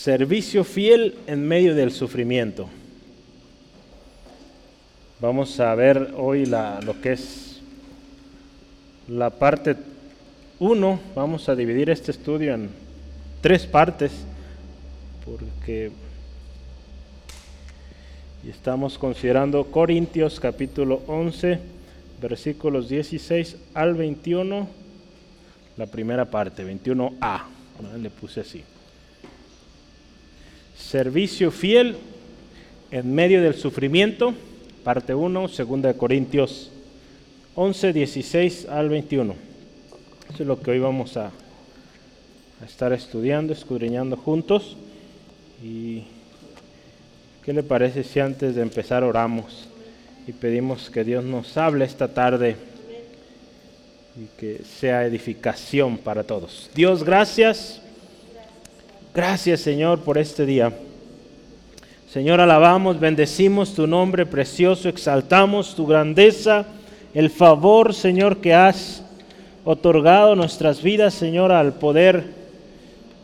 Servicio fiel en medio del sufrimiento. Vamos a ver hoy lo que es la parte 1. Vamos a dividir este estudio en tres partes porque estamos considerando Corintios capítulo 11, versículos 16 al 21, la primera parte, 21a. Le puse así servicio fiel en medio del sufrimiento, parte 1, 2 Corintios 11, 16 al 21. Eso es lo que hoy vamos a, a estar estudiando, escudriñando juntos. ¿Y qué le parece si antes de empezar oramos y pedimos que Dios nos hable esta tarde y que sea edificación para todos? Dios, gracias Gracias Señor por este día. Señor, alabamos, bendecimos tu nombre precioso, exaltamos tu grandeza, el favor, Señor, que has otorgado nuestras vidas, Señor, al poder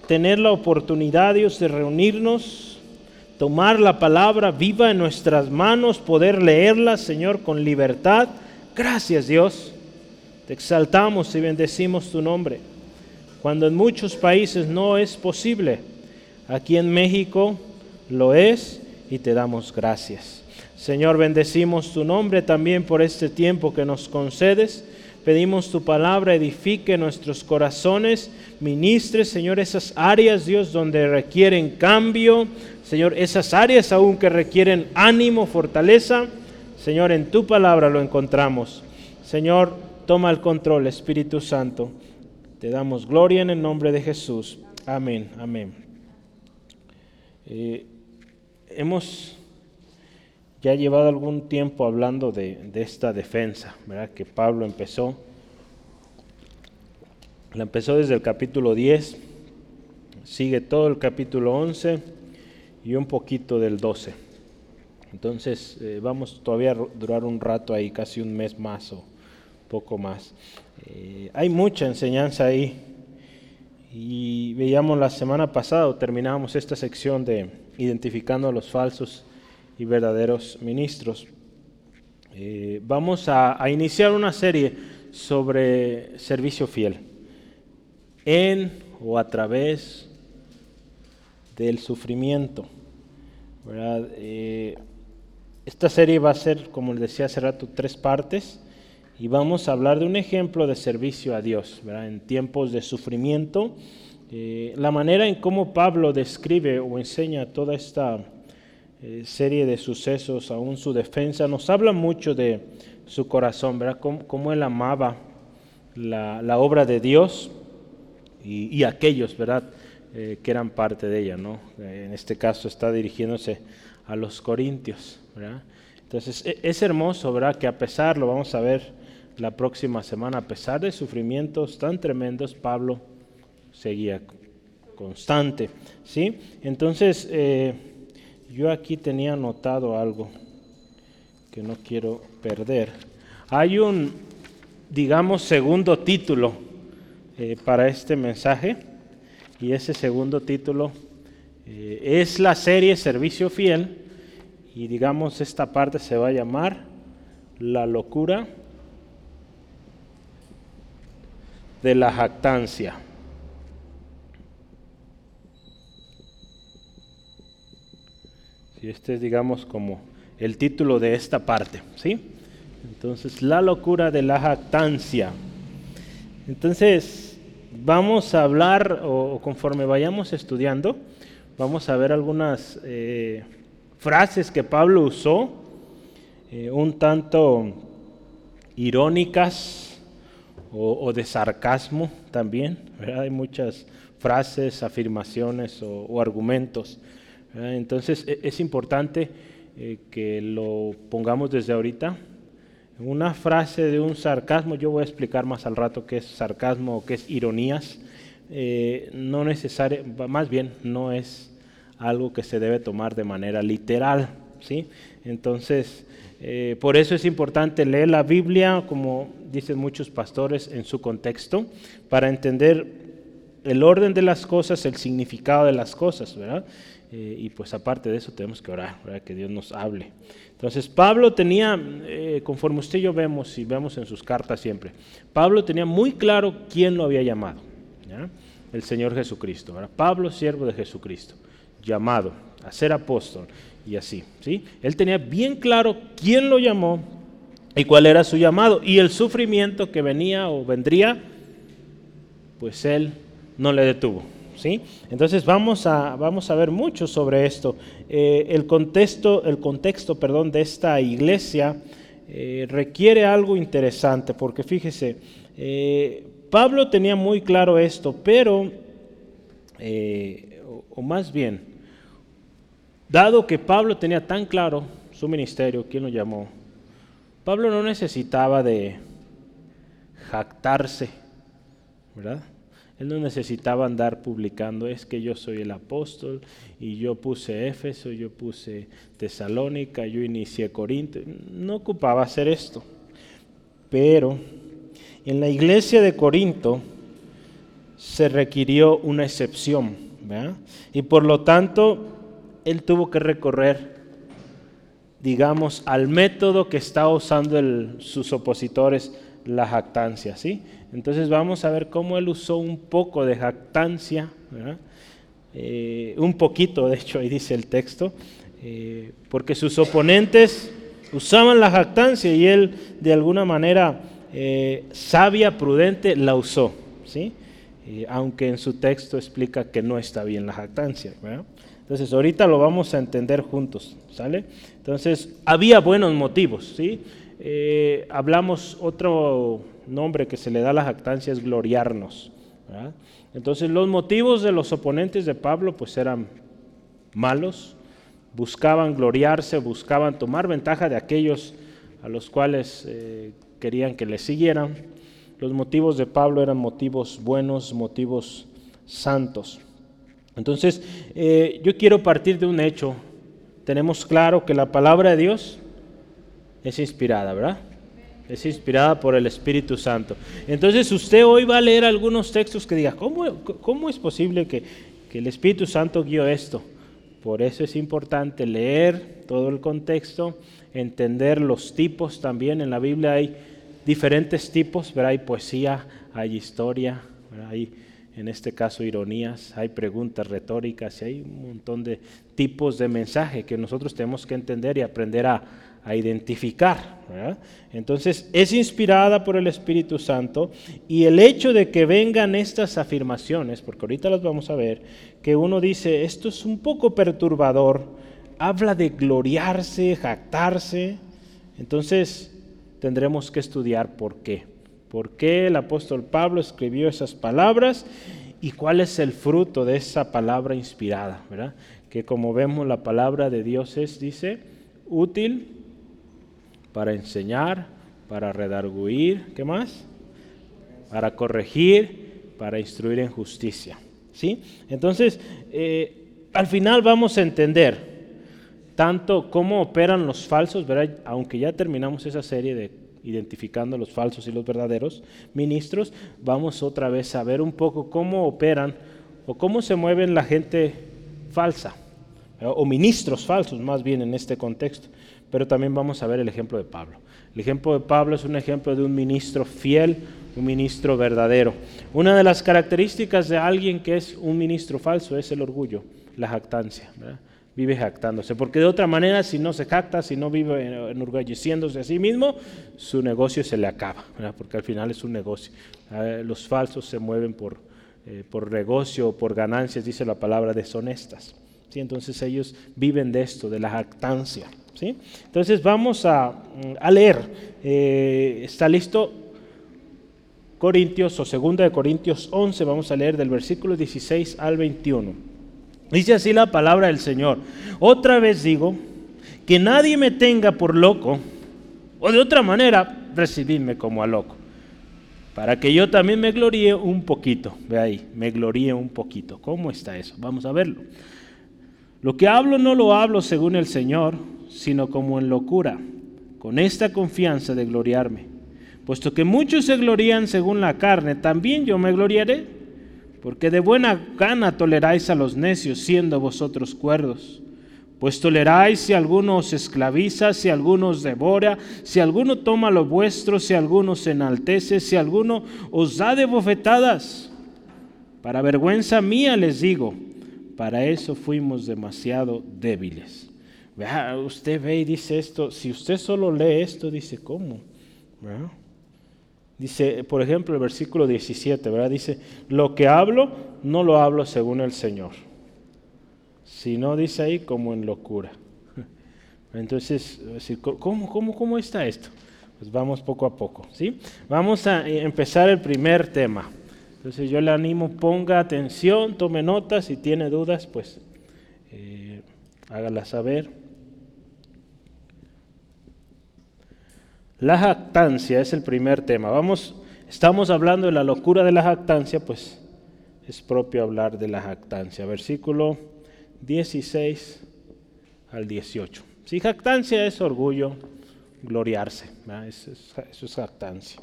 tener la oportunidad, Dios, de reunirnos, tomar la palabra viva en nuestras manos, poder leerla, Señor, con libertad. Gracias, Dios. Te exaltamos y bendecimos tu nombre cuando en muchos países no es posible. Aquí en México lo es y te damos gracias. Señor, bendecimos tu nombre también por este tiempo que nos concedes. Pedimos tu palabra, edifique nuestros corazones, ministre, Señor, esas áreas, Dios, donde requieren cambio, Señor, esas áreas aún que requieren ánimo, fortaleza. Señor, en tu palabra lo encontramos. Señor, toma el control, Espíritu Santo. Te damos gloria en el nombre de Jesús. Amén, amén. Eh, hemos ya llevado algún tiempo hablando de, esta defensa, ¿verdad? Que Pablo empezó. La empezó desde el capítulo 10, sigue todo el capítulo 11 y un poquito del 12. Entonces eh, vamos todavía a durar un rato ahí, casi un mes más o poco más. Eh, hay mucha enseñanza ahí. Y veíamos la semana pasada, terminábamos esta sección de identificando a los falsos y verdaderos ministros. Eh, vamos a, iniciar una serie sobre servicio fiel en o a través del sufrimiento. Eh, esta serie va a ser, como les decía hace rato, tres partes y vamos a hablar de un ejemplo de servicio a Dios en tiempos de sufrimiento. Eh, la manera en cómo Pablo describe o enseña toda esta eh, serie de sucesos, aún su defensa, nos habla mucho de su corazón, ¿verdad? Cómo, él amaba la, obra de Dios y, aquellos, ¿verdad? Eh, que eran parte de ella, ¿no? En este caso está dirigiéndose a los corintios, ¿verdad? Entonces e, es hermoso, ¿verdad? Que a pesar, lo vamos a ver, la próxima semana, a pesar de sufrimientos tan tremendos, Pablo seguía constante. ¿sí? Entonces, eh, yo aquí tenía anotado algo que no quiero perder. Hay un, digamos, segundo título eh, para este mensaje, y ese segundo título eh, es la serie Servicio Fiel, y digamos, esta parte se va a llamar La locura de la jactancia. Si este es, digamos, como el título de esta parte, ¿sí? Entonces, la locura de la jactancia. Entonces, vamos a hablar, o, conforme vayamos estudiando, vamos a ver algunas eh, frases que Pablo usó, eh, un tanto irónicas, o, de sarcasmo también. Hay muchas frases, afirmaciones o, argumentos. Entonces e, es importante eh, que lo pongamos desde ahorita. Una frase de un sarcasmo, yo voy a explicar más al rato qué es sarcasmo o qué es ironías. Eh, no necesario, más bien no es algo que se debe tomar de manera literal. ¿sí? Entonces, eh, por eso es importante leer la Biblia, como dicen muchos pastores, en su contexto, para entender el orden de las cosas, el significado de las cosas, ¿verdad? Eh, y pues aparte de eso tenemos que orar, ¿verdad? que Dios nos hable. Entonces Pablo tenía, eh, conforme usted y yo vemos y vemos en sus cartas siempre, Pablo tenía muy claro quién lo había llamado, el Señor Jesucristo. ¿verdad? Pablo, siervo de Jesucristo, llamado a ser apóstol y así. ¿sí? Él tenía bien claro quién lo llamó y cuál era su llamado y el sufrimiento que venía o vendría, pues él no le detuvo. ¿sí? Entonces vamos a, vamos a ver mucho sobre esto. Eh, el contexto, el contexto perdón, de esta iglesia eh, requiere algo interesante, porque fíjese, eh, Pablo tenía muy claro esto, pero, o, más bien, dado que Pablo tenía tan claro su ministerio, ¿quién lo llamó? Pablo no necesitaba de jactarse, ¿verdad? Él no necesitaba andar publicando, es que yo soy el apóstol y yo puse Éfeso, yo puse Tesalónica, yo inicié Corinto. No ocupaba hacer esto. Pero en la iglesia de Corinto se requirió una excepción. Y por lo tanto, él tuvo que recorrer, digamos, al método que está usando sus opositores, la jactancia. ¿sí? Entonces vamos a ver cómo él usó un poco de jactancia, eh, un poquito, de hecho ahí dice el texto, eh, porque sus oponentes usaban la jactancia y él de alguna manera eh, sabia, prudente, la usó, ¿sí? aunque en su texto explica que no está bien la jactancia. Entonces ahorita lo vamos a entender juntos, ¿sale? Entonces había buenos motivos, ¿sí? hablamos otro nombre que se le da a la jactancia es gloriarnos. Entonces los motivos de los oponentes de Pablo pues eran malos, buscaban gloriarse, buscaban tomar ventaja de aquellos a los cuales eh, querían que le siguieran. Los motivos de Pablo eran motivos buenos, motivos santos. Entonces, eh, yo quiero partir de un hecho. Tenemos claro que la palabra de Dios es inspirada, ¿verdad? es inspirada por el Espíritu Santo. Entonces usted hoy va a leer algunos textos que diga, ¿cómo, cómo es posible que, que, el Espíritu Santo guió esto? Por eso es importante leer todo el contexto, entender los tipos también. En la Biblia hay diferentes tipos, pero hay poesía, hay historia, hay en este caso ironías, hay preguntas retóricas y hay un montón de tipos de mensaje que nosotros tenemos que entender y aprender a, a identificar. Entonces es inspirada por el Espíritu Santo y el hecho de que vengan estas afirmaciones, porque ahorita las vamos a ver, que uno dice, esto es un poco perturbador, habla de gloriarse, jactarse, entonces tendremos que estudiar por qué. ¿Por qué el apóstol Pablo escribió esas palabras y cuál es el fruto de esa palabra inspirada? ¿verdad? Que como vemos la palabra de Dios es, dice, útil para enseñar, para redarguir, ¿qué más? Para corregir, para instruir en justicia. ¿sí? Entonces, eh, al final vamos a entender tanto cómo operan los falsos, ¿verdad? aunque ya terminamos esa serie de identificando los falsos y los verdaderos ministros, vamos otra vez a ver un poco cómo operan o cómo se mueven la gente falsa, o ministros falsos más bien en este contexto pero también vamos a ver el ejemplo de Pablo. El ejemplo de Pablo es un ejemplo de un ministro fiel, un ministro verdadero. Una de las características de alguien que es un ministro falso es el orgullo, la jactancia. Vive jactándose, porque de otra manera, si no se jacta, si no vive enorgulleciéndose a sí mismo, su negocio se le acaba, porque al final es un negocio. Los falsos se mueven por, eh, por negocio por ganancias, dice la palabra, deshonestas. ¿Sí? Entonces ellos viven de esto, de la jactancia. Entonces vamos a, leer. Eh, ¿Está listo? Corintios o 2 de Corintios 11, vamos a leer del versículo 16 al 21. Dice así la palabra del Señor. Otra vez digo, que nadie me tenga por loco, o de otra manera, recibidme como a loco, para que yo también me gloríe un poquito. Ve ahí, me gloríe un poquito. ¿Cómo está eso? Vamos a verlo. Lo que hablo no lo hablo según el Señor, sino como en locura, con esta confianza de gloriarme. Puesto que muchos se glorían según la carne, también yo me gloriaré, porque de buena gana toleráis a los necios, siendo vosotros cuerdos. Pues toleráis si alguno os esclaviza, si alguno os devora, si alguno toma lo vuestro, si alguno se enaltece, si alguno os da de bofetadas. Para vergüenza mía les digo, para eso fuimos demasiado débiles. Vea, usted ve y dice esto, si usted solo lee esto, dice, ¿cómo? Dice, por ejemplo, el versículo 17, ¿verdad? Dice, lo que hablo, no lo hablo según el Señor si no dice ahí, como en locura. Entonces, ¿cómo, cómo, cómo está esto? Pues vamos poco a poco, ¿sí? Vamos a empezar el primer tema. Entonces yo le animo, ponga atención, tome notas, si tiene dudas, pues eh, hágala saber. La jactancia es el primer tema. Vamos, estamos hablando de la locura de la jactancia, pues es propio hablar de la jactancia. Versículo 16 al 18. Si jactancia es orgullo, gloriarse, eso es, jactancia.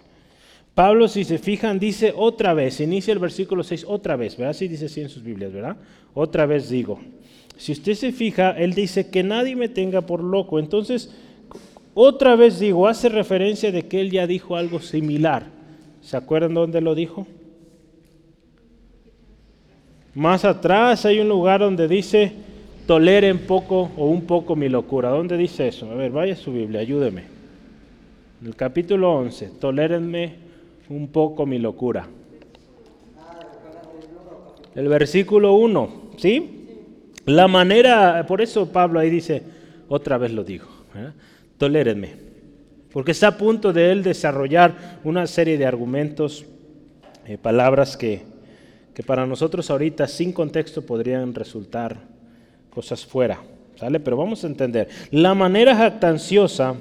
Pablo, si se fijan, dice otra vez, inicia el versículo 6 otra vez, ¿verdad? Así dice así en sus Biblias, ¿verdad? Otra vez digo. Si usted se fija, él dice que nadie me tenga por loco. Entonces, otra vez digo, hace referencia de que él ya dijo algo similar. ¿Se acuerdan dónde lo dijo? Más atrás hay un lugar donde dice, toleren poco o un poco mi locura. ¿Dónde dice eso? A ver, vaya a su Biblia, ayúdeme. En el capítulo 11, tolérenme un poco mi locura. El versículo 1, ¿sí? La manera, por eso Pablo ahí dice, otra vez lo digo, ¿eh? Tolérenme. Porque está a punto de él desarrollar una serie de argumentos, eh, palabras que que para nosotros ahorita sin contexto podrían resultar cosas fuera, ¿sale? Pero vamos a entender. La manera jactanciosa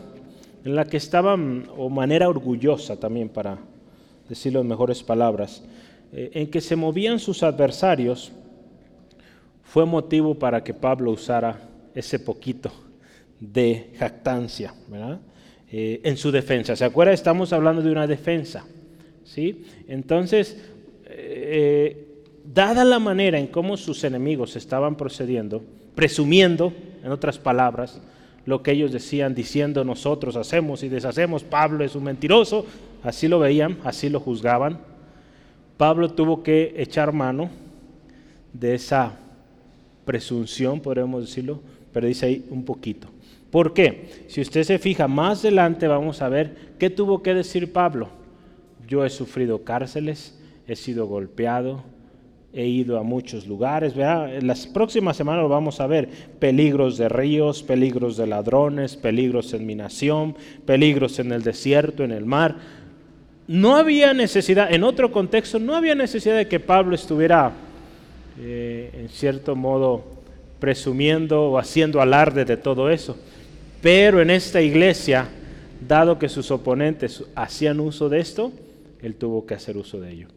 en la que estaban, o manera orgullosa también para decirlo en mejores palabras, eh, en que se movían sus adversarios, fue motivo para que Pablo usara ese poquito de jactancia, ¿verdad? Eh, en su defensa. ¿Se acuerda? Estamos hablando de una defensa, ¿sí? Entonces, eh, dada la manera en cómo sus enemigos estaban procediendo, presumiendo, en otras palabras, lo que ellos decían, diciendo nosotros hacemos y deshacemos, Pablo es un mentiroso, así lo veían, así lo juzgaban. Pablo tuvo que echar mano de esa presunción, podríamos decirlo, pero dice ahí un poquito. ¿Por qué? Si usted se fija más adelante vamos a ver qué tuvo que decir Pablo. Yo he sufrido cárceles, he sido golpeado, he ido a muchos lugares. En las próximas semanas lo vamos a ver. Peligros de ríos, peligros de ladrones, peligros en mi nación, peligros en el desierto, en el mar. No había necesidad, en otro contexto, no había necesidad de que Pablo estuviera, eh, en cierto modo, presumiendo o haciendo alarde de todo eso. Pero en esta iglesia, dado que sus oponentes hacían uso de esto, él tuvo que hacer uso de ello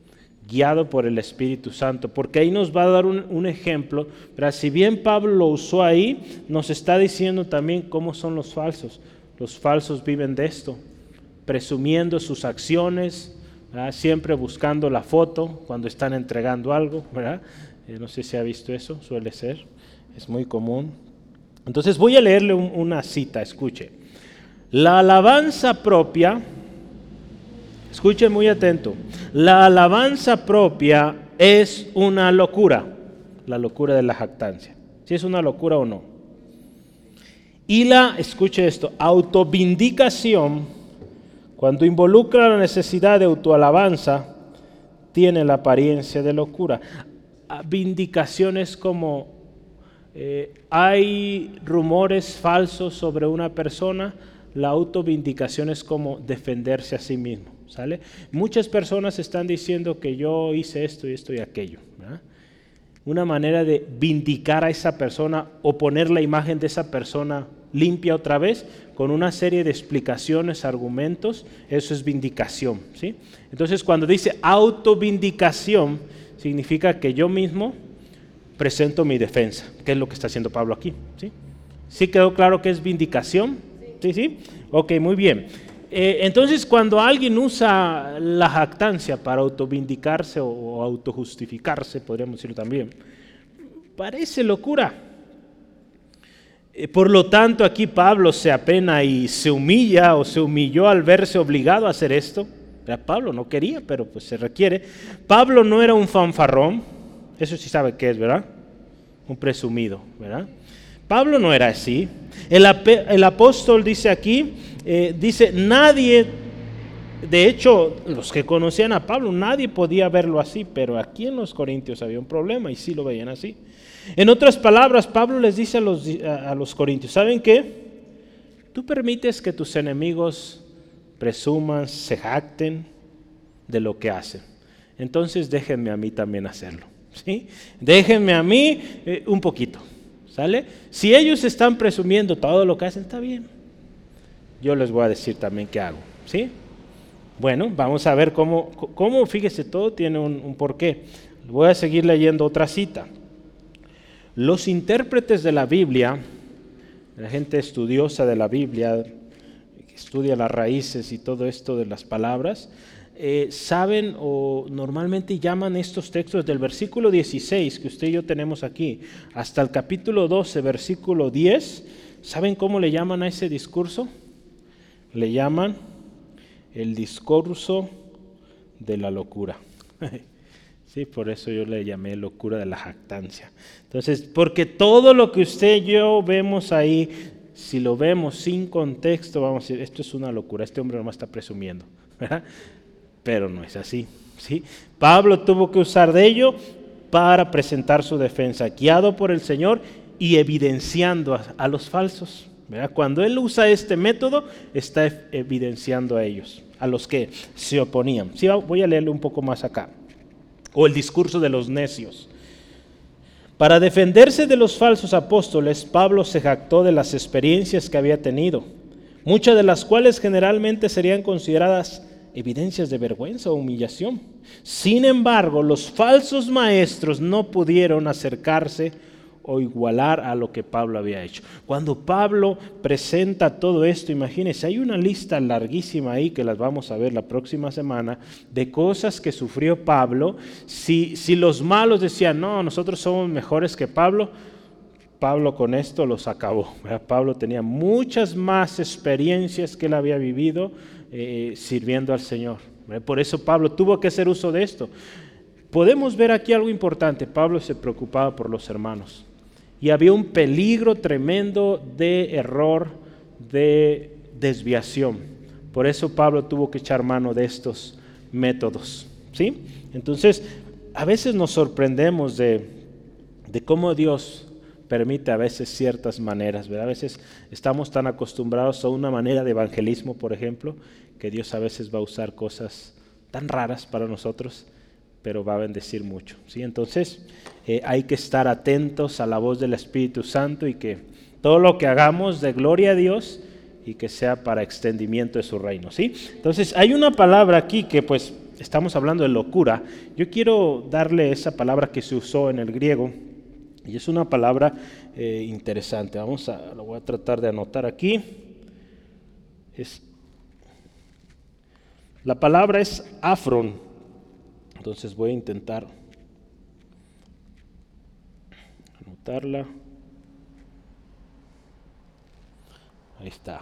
guiado por el Espíritu Santo, porque ahí nos va a dar un, ejemplo, pero si bien Pablo lo usó ahí, nos está diciendo también cómo son los falsos. Los falsos viven de esto, presumiendo sus acciones, siempre buscando la foto cuando están entregando algo. Eh, no sé si ha visto eso, suele ser, es muy común. Entonces voy a leerle una cita, escuche. La alabanza propia, Escuchen muy atento. La alabanza propia es una locura, la locura de la jactancia. Si es una locura o no. Y la, escuche esto, autovindicación, cuando involucra la necesidad de autoalabanza, tiene la apariencia de locura. Ah, vindicación es como eh, hay rumores falsos sobre una persona, la autovindicación es como defenderse a sí mismo. ¿sale? Muchas personas están diciendo que yo hice esto y esto y aquello. Una manera de vindicar a esa persona o poner la imagen de esa persona limpia otra vez con una serie de explicaciones, argumentos, eso es vindicación. ¿sí? Entonces cuando dice autovindicación, significa que yo mismo presento mi defensa, que es lo que está haciendo Pablo aquí. ¿sí? ¿Sí quedó claro que es vindicación? Sí, sí. Ok, muy bien. Eh, entonces, cuando alguien usa la jactancia para autovindicarse o autojustificarse, podríamos decirlo también, parece locura. Eh, por lo tanto, aquí Pablo se apena y se humilla o se humilló al verse obligado a hacer esto. Pablo no quería, pero pues se requiere. Pablo no era un fanfarrón, eso sí sabe qué es, ¿verdad? Un presumido, ¿verdad? Pablo no era así. El, apóstol dice aquí, eh, dice, nadie, de hecho, los que conocían a Pablo, nadie podía verlo así, pero aquí en los Corintios había un problema y sí lo veían así. En otras palabras, Pablo les dice a los, a los Corintios, ¿saben qué? Tú permites que tus enemigos presuman, se jacten de lo que hacen. Entonces déjenme a mí también hacerlo. ¿Sí? Déjenme a mí eh, un poquito. ¿Sale? Si ellos están presumiendo todo lo que hacen, está bien. Yo les voy a decir también qué hago. ¿Sí? Bueno, vamos a ver cómo, cómo fíjese, todo tiene un, un porqué. Voy a seguir leyendo otra cita. Los intérpretes de la Biblia, la gente estudiosa de la Biblia, que estudia las raíces y todo esto de las palabras, eh, saben o normalmente llaman estos textos del versículo 16 que usted y yo tenemos aquí hasta el capítulo 12, versículo 10, ¿saben cómo le llaman a ese discurso? Le llaman el discurso de la locura. Sí, por eso yo le llamé locura de la jactancia. Entonces, porque todo lo que usted y yo vemos ahí, si lo vemos sin contexto, vamos a decir, esto es una locura, este hombre nomás está presumiendo. Pero no es así. ¿sí? Pablo tuvo que usar de ello para presentar su defensa, guiado por el Señor y evidenciando a, los falsos. Cuando él usa este método, está evidenciando a ellos, a los que se oponían. Sí, voy a leerle un poco más acá o el discurso de los necios. Para defenderse de los falsos apóstoles, Pablo se jactó de las experiencias que había tenido, muchas de las cuales generalmente serían consideradas evidencias de vergüenza o humillación. Sin embargo, los falsos maestros no pudieron acercarse o igualar a lo que Pablo había hecho. Cuando Pablo presenta todo esto, imagínense, hay una lista larguísima ahí que las vamos a ver la próxima semana de cosas que sufrió Pablo. Si, si los malos decían, no, nosotros somos mejores que Pablo, Pablo con esto los acabó. Pablo tenía muchas más experiencias que él había vivido eh, sirviendo al Señor. Por eso Pablo tuvo que hacer uso de esto. Podemos ver aquí algo importante. Pablo se preocupaba por los hermanos y había un peligro tremendo de error, de desviación. Por eso Pablo tuvo que echar mano de estos métodos. ¿sí? Entonces, a veces nos sorprendemos de, cómo Dios permite a veces ciertas maneras. A veces estamos tan acostumbrados a una manera de evangelismo, por ejemplo, que Dios a veces va a usar cosas tan raras para nosotros pero va a bendecir mucho. ¿sí? Entonces eh, hay que estar atentos a la voz del Espíritu Santo y que todo lo que hagamos de gloria a Dios y que sea para extendimiento de su reino. ¿sí? Entonces hay una palabra aquí que pues estamos hablando de locura. Yo quiero darle esa palabra que se usó en el griego y es una palabra eh, interesante. Vamos a, lo voy a tratar de anotar aquí. Es, la palabra es afron. Entonces voy a intentar anotarla. Ahí está.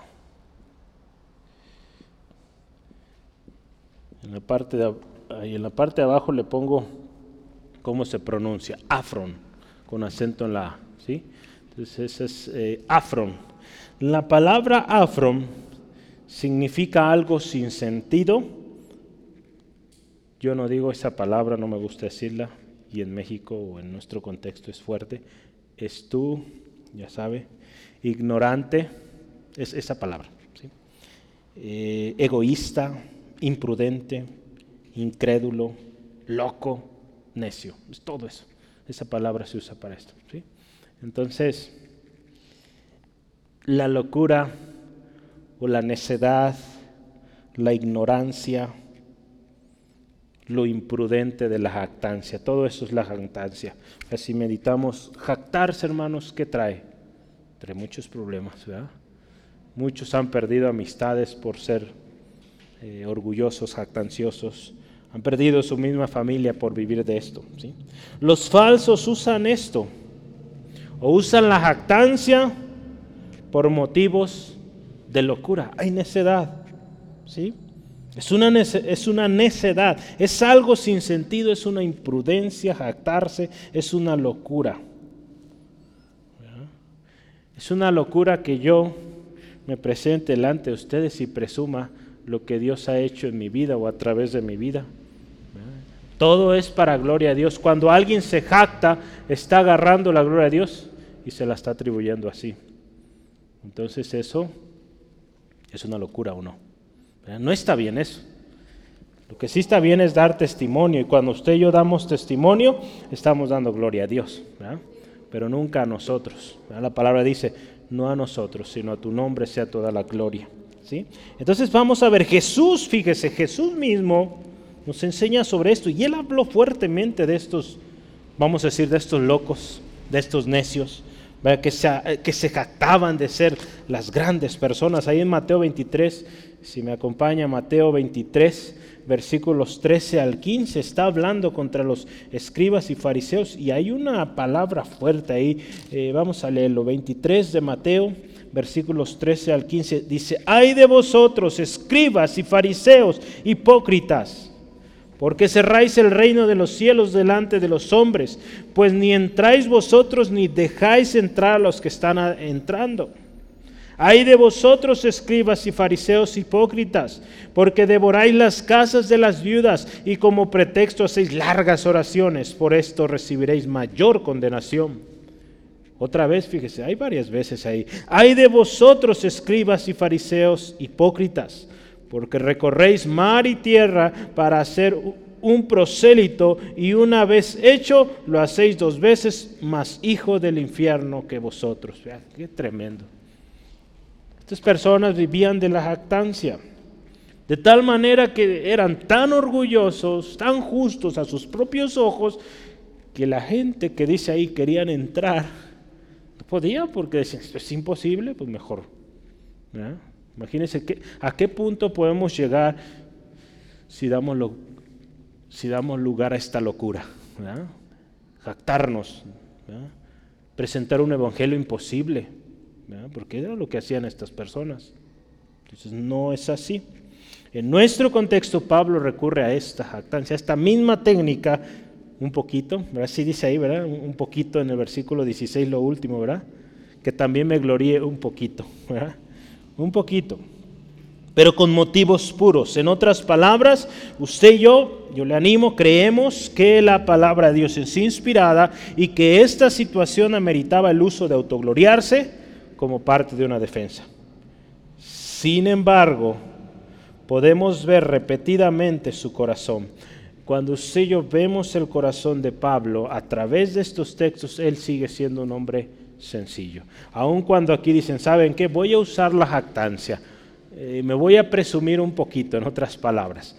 En la parte de, en la parte abajo le pongo cómo se pronuncia, afron, con acento en la. ¿sí? Entonces ese es eh, afron. La palabra afron significa algo sin sentido yo no digo esa palabra, no me gusta decirla, y en México o en nuestro contexto es fuerte. Es tú, ya sabe, ignorante, es esa palabra. Eh, egoísta, imprudente, incrédulo, loco, necio. Es todo eso. Esa palabra se usa para esto. Entonces, la locura o la necedad, la ignorancia, lo imprudente de la jactancia. Todo eso es la jactancia. Así meditamos. Jactarse, hermanos, ¿qué trae? Trae muchos problemas, ¿verdad? Muchos han perdido amistades por ser eh, orgullosos, jactanciosos, han perdido su misma familia por vivir de esto. ¿sí? Los falsos usan esto, o usan la jactancia por motivos de locura. Hay necedad. ¿sí? Es una, es una necedad, es algo sin sentido, es una imprudencia, jactarse, es una locura. Es una locura que yo me presente delante de ustedes y presuma lo que Dios ha hecho en mi vida o a través de mi vida. Todo es para gloria a Dios. Cuando alguien se jacta, está agarrando la gloria a Dios y se la está atribuyendo así. Entonces eso es una locura o no. No está bien eso. Lo que sí está bien es dar testimonio y cuando usted y yo damos testimonio, estamos dando gloria a Dios, pero nunca a nosotros. La palabra dice, no a nosotros, sino a tu nombre sea toda la gloria. ¿sí? Entonces vamos a ver, Jesús, fíjese, Jesús mismo nos enseña sobre esto y él habló fuertemente de estos, vamos a decir, de estos locos, de estos necios, que se, que se jactaban de ser las grandes personas. Ahí en Mateo 23, si me acompaña Mateo 23, versículos 13 al 15, está hablando contra los escribas y fariseos y hay una palabra fuerte ahí. Eh, vamos a leerlo. 23 de Mateo, versículos 13 al 15, dice, hay de vosotros, escribas y fariseos, hipócritas porque cerráis el reino de los cielos delante de los hombres, pues ni entráis vosotros ni dejáis entrar a los que están entrando. Hay de vosotros, escribas y fariseos hipócritas, porque devoráis las casas de las viudas y como pretexto hacéis largas oraciones, por esto recibiréis mayor condenación. Otra vez, fíjese, hay varias veces ahí. Hay de vosotros, escribas y fariseos hipócritas, porque recorréis mar y tierra para hacer un prosélito y una vez hecho lo hacéis dos veces más hijo del infierno que vosotros. qué tremendo. Estas personas vivían de la jactancia, de tal manera que eran tan orgullosos, tan justos a sus propios ojos, que la gente que dice ahí querían entrar, no podía porque decían, es imposible, pues mejor. Imagínense a qué punto podemos llegar si damos, si damos lugar a esta locura. Jactarnos, presentar un evangelio imposible, porque era lo que hacían estas personas. Entonces no es así. En nuestro contexto Pablo recurre a esta jactancia, a esta misma técnica, un poquito, ¿verdad? Sí dice ahí, ¿verdad? Un poquito en el versículo 16, lo último, ¿verdad? Que también me gloríe un poquito, ¿verdad? Un poquito, pero con motivos puros. En otras palabras, usted y yo, yo le animo, creemos que la palabra de Dios es inspirada y que esta situación ameritaba el uso de autogloriarse como parte de una defensa. Sin embargo, podemos ver repetidamente su corazón. Cuando usted y yo vemos el corazón de Pablo a través de estos textos, él sigue siendo un hombre sencillo. Aun cuando aquí dicen, ¿saben qué? Voy a usar la jactancia. Eh, me voy a presumir un poquito, en otras palabras.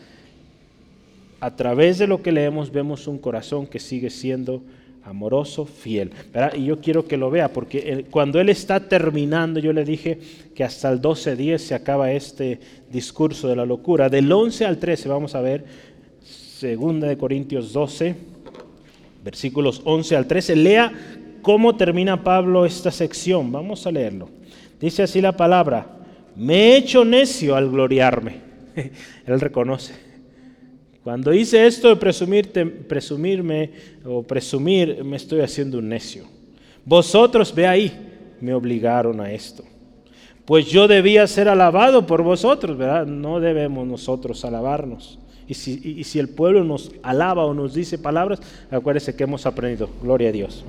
A través de lo que leemos vemos un corazón que sigue siendo amoroso, fiel. Y yo quiero que lo vea, porque cuando él está terminando, yo le dije que hasta el 12.10 se acaba este discurso de la locura. Del 11 al 13 vamos a ver, segunda de Corintios 12, versículos 11 al 13. Lea cómo termina Pablo esta sección. Vamos a leerlo. Dice así la palabra, me he hecho necio al gloriarme. Él reconoce. Cuando hice esto de presumirme o presumir, me estoy haciendo un necio. Vosotros, ve ahí, me obligaron a esto. Pues yo debía ser alabado por vosotros, ¿verdad? No debemos nosotros alabarnos. Y si, el pueblo nos alaba o nos dice palabras, acuérdese que hemos aprendido, gloria a Dios.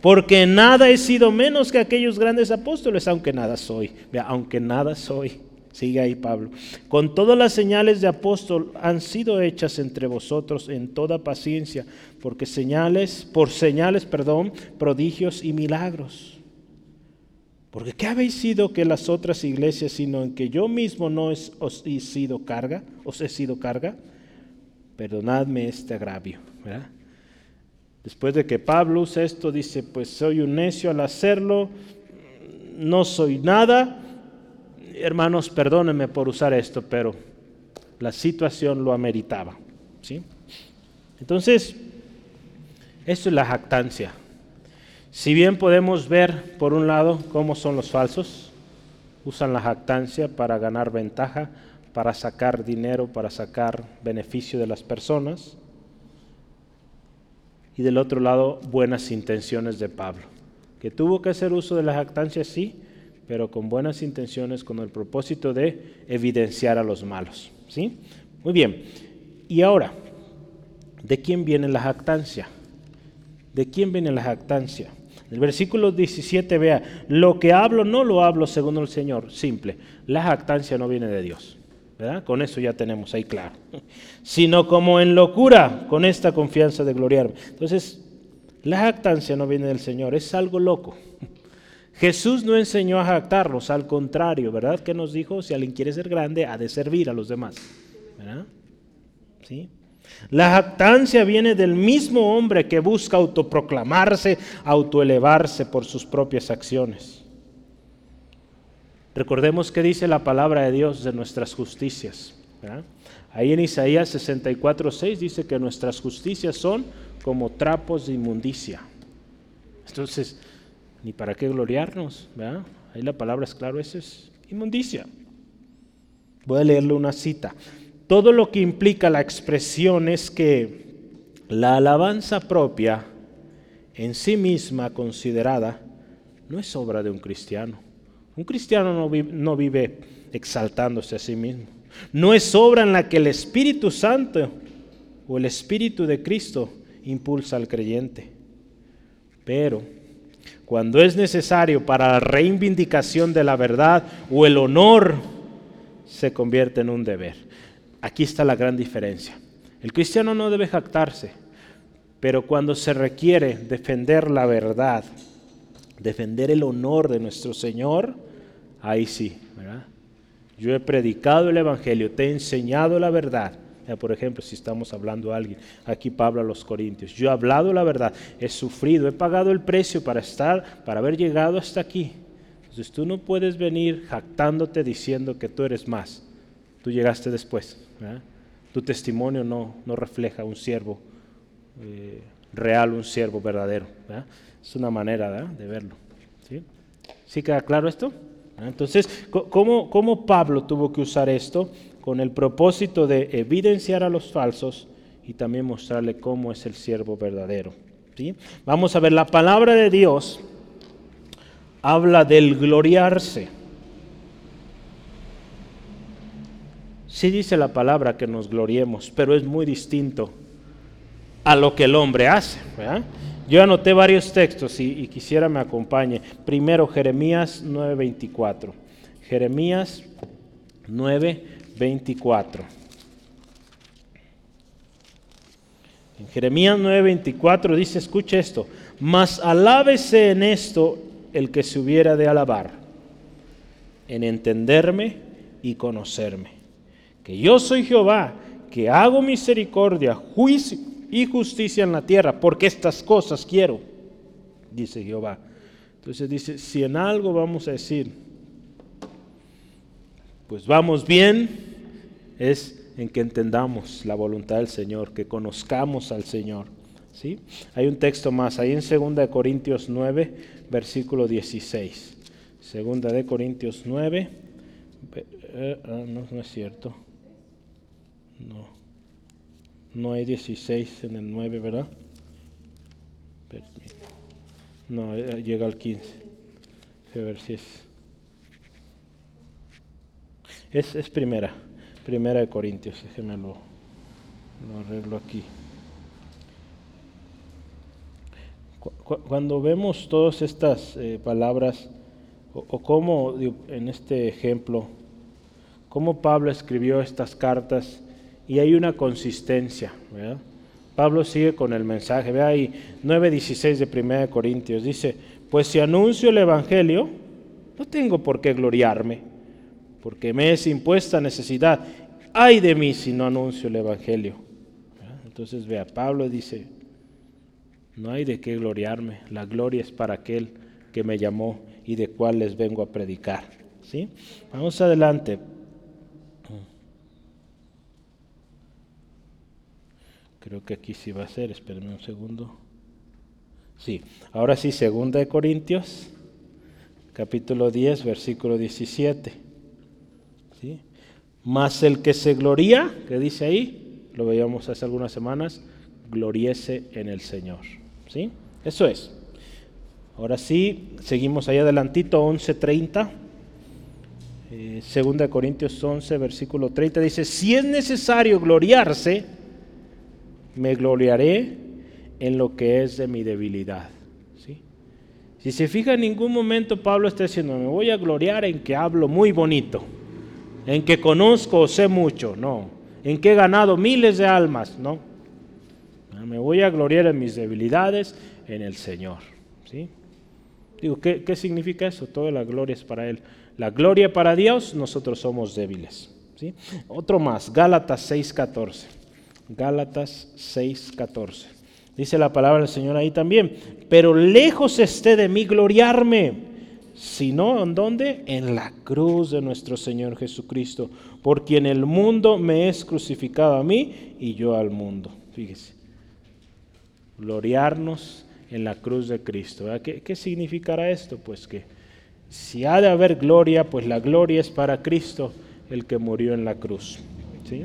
Porque nada he sido menos que aquellos grandes apóstoles, aunque nada soy. Aunque nada soy. Sigue ahí Pablo. Con todas las señales de apóstol han sido hechas entre vosotros en toda paciencia, porque señales, por señales, perdón, prodigios y milagros porque ¿qué habéis sido que las otras iglesias, sino en que yo mismo no os he sido carga, os he sido carga? Perdonadme este agravio. Después de que Pablo usa esto, dice, pues soy un necio al hacerlo, no soy nada. Hermanos, perdónenme por usar esto, pero la situación lo ameritaba. ¿sí? Entonces, esto es la jactancia. Si bien podemos ver, por un lado, cómo son los falsos, usan la jactancia para ganar ventaja, para sacar dinero, para sacar beneficio de las personas. Y del otro lado, buenas intenciones de Pablo, que tuvo que hacer uso de la jactancia, sí, pero con buenas intenciones, con el propósito de evidenciar a los malos. ¿sí? Muy bien. Y ahora, ¿de quién viene la jactancia? ¿De quién viene la jactancia? El versículo 17, vea, lo que hablo no lo hablo según el Señor, simple. La jactancia no viene de Dios. ¿verdad? Con eso ya tenemos ahí claro. Sino como en locura, con esta confianza de gloriarme. Entonces, la jactancia no viene del Señor, es algo loco. Jesús no enseñó a jactarnos, al contrario, ¿verdad? Que nos dijo, si alguien quiere ser grande, ha de servir a los demás. ¿verdad? ¿Sí? La jactancia viene del mismo hombre que busca autoproclamarse, autoelevarse por sus propias acciones. Recordemos que dice la palabra de Dios de nuestras justicias. Ahí en Isaías 64, 6 dice que nuestras justicias son como trapos de inmundicia. Entonces, ni para qué gloriarnos. Ahí la palabra es claro, eso es inmundicia. Voy a leerle una cita. Todo lo que implica la expresión es que la alabanza propia, en sí misma considerada, no es obra de un cristiano. Un cristiano no vive, no vive exaltándose a sí mismo. No es obra en la que el Espíritu Santo o el Espíritu de Cristo impulsa al creyente. Pero cuando es necesario para la reivindicación de la verdad o el honor, se convierte en un deber. Aquí está la gran diferencia. El cristiano no debe jactarse, pero cuando se requiere defender la verdad, defender el honor de nuestro Señor, ahí sí, Yo he predicado el Evangelio, te he enseñado la verdad por ejemplo, si estamos hablando a alguien, aquí Pablo a los Corintios, yo he hablado la verdad, he sufrido, he pagado el precio para estar, para haber llegado hasta aquí. Entonces tú no puedes venir jactándote diciendo que tú eres más. Tú llegaste después. Tu testimonio no, no, refleja un siervo eh, real, un siervo verdadero. Es una manera de verlo. ¿sí? ¿Sí queda claro esto? Entonces, ¿cómo, ¿cómo Pablo tuvo que usar esto? con el propósito de evidenciar a los falsos y también mostrarle cómo es el siervo verdadero. ¿sí? Vamos a ver, la palabra de Dios habla del gloriarse. Sí dice la palabra que nos gloriemos, pero es muy distinto a lo que el hombre hace. Yo anoté varios textos y, quisiera me acompañe. Primero Jeremías 9:24. Jeremías 9, 24. En Jeremías 9:24 dice, escucha esto, mas alábese en esto el que se hubiera de alabar, en entenderme y conocerme, que yo soy Jehová, que hago misericordia, juicio y justicia en la tierra, porque estas cosas quiero, dice Jehová. Entonces dice, si en algo vamos a decir, pues vamos bien, es en que entendamos la voluntad del Señor, que conozcamos al Señor. ¿sí? Hay un texto más, ahí en 2 Corintios 9, versículo 16. 2 de Corintios 9, eh, ah, no, no es cierto. No, no hay 16 en el 9, ¿verdad? No, eh, llega al 15. A ver si es. Es, primera. Primera de Corintios, déjeme lo, arreglo aquí. Cuando vemos todas estas eh, palabras, o, cómo en este ejemplo, cómo Pablo escribió estas cartas, y hay una consistencia, Pablo sigue con el mensaje, ve ahí 9.16 de Primera de Corintios, dice, pues si anuncio el Evangelio, no tengo por qué gloriarme porque me es impuesta necesidad. Ay de mí si no anuncio el Evangelio. Entonces vea, Pablo dice, no hay de qué gloriarme, la gloria es para aquel que me llamó y de cual les vengo a predicar. ¿Sí? Vamos adelante. Creo que aquí sí va a ser, espérenme un segundo. Sí, ahora sí, segunda de Corintios, capítulo 10, versículo 17. ¿Sí? Más el que se gloría, que dice ahí, lo veíamos hace algunas semanas, gloriese en el Señor. ¿Sí? Eso es. Ahora sí, seguimos ahí adelantito, 11.30. Eh, segunda de Corintios 11, versículo 30, dice, si es necesario gloriarse, me gloriaré en lo que es de mi debilidad. ¿Sí? Si se fija, en ningún momento Pablo está diciendo, me voy a gloriar en que hablo muy bonito, en que conozco o sé mucho, no, en que he ganado miles de almas, no. Me voy a gloriar en mis debilidades, en el Señor. ¿sí? Digo, ¿qué, ¿qué, significa eso? Toda la gloria es para Él. La gloria para Dios, nosotros somos débiles. ¿sí? Otro más, Gálatas 6.14. Gálatas 6.14. Dice la palabra del Señor ahí también. Pero lejos esté de mí gloriarme, sino en dónde? En la cruz de nuestro Señor Jesucristo, por quien el mundo me es crucificado a mí y yo al mundo. Fíjese. Gloriarnos en la cruz de Cristo. ¿Qué, ¿Qué, significará esto? Pues que si ha de haber gloria, pues la gloria es para Cristo, el que murió en la cruz. ¿sí?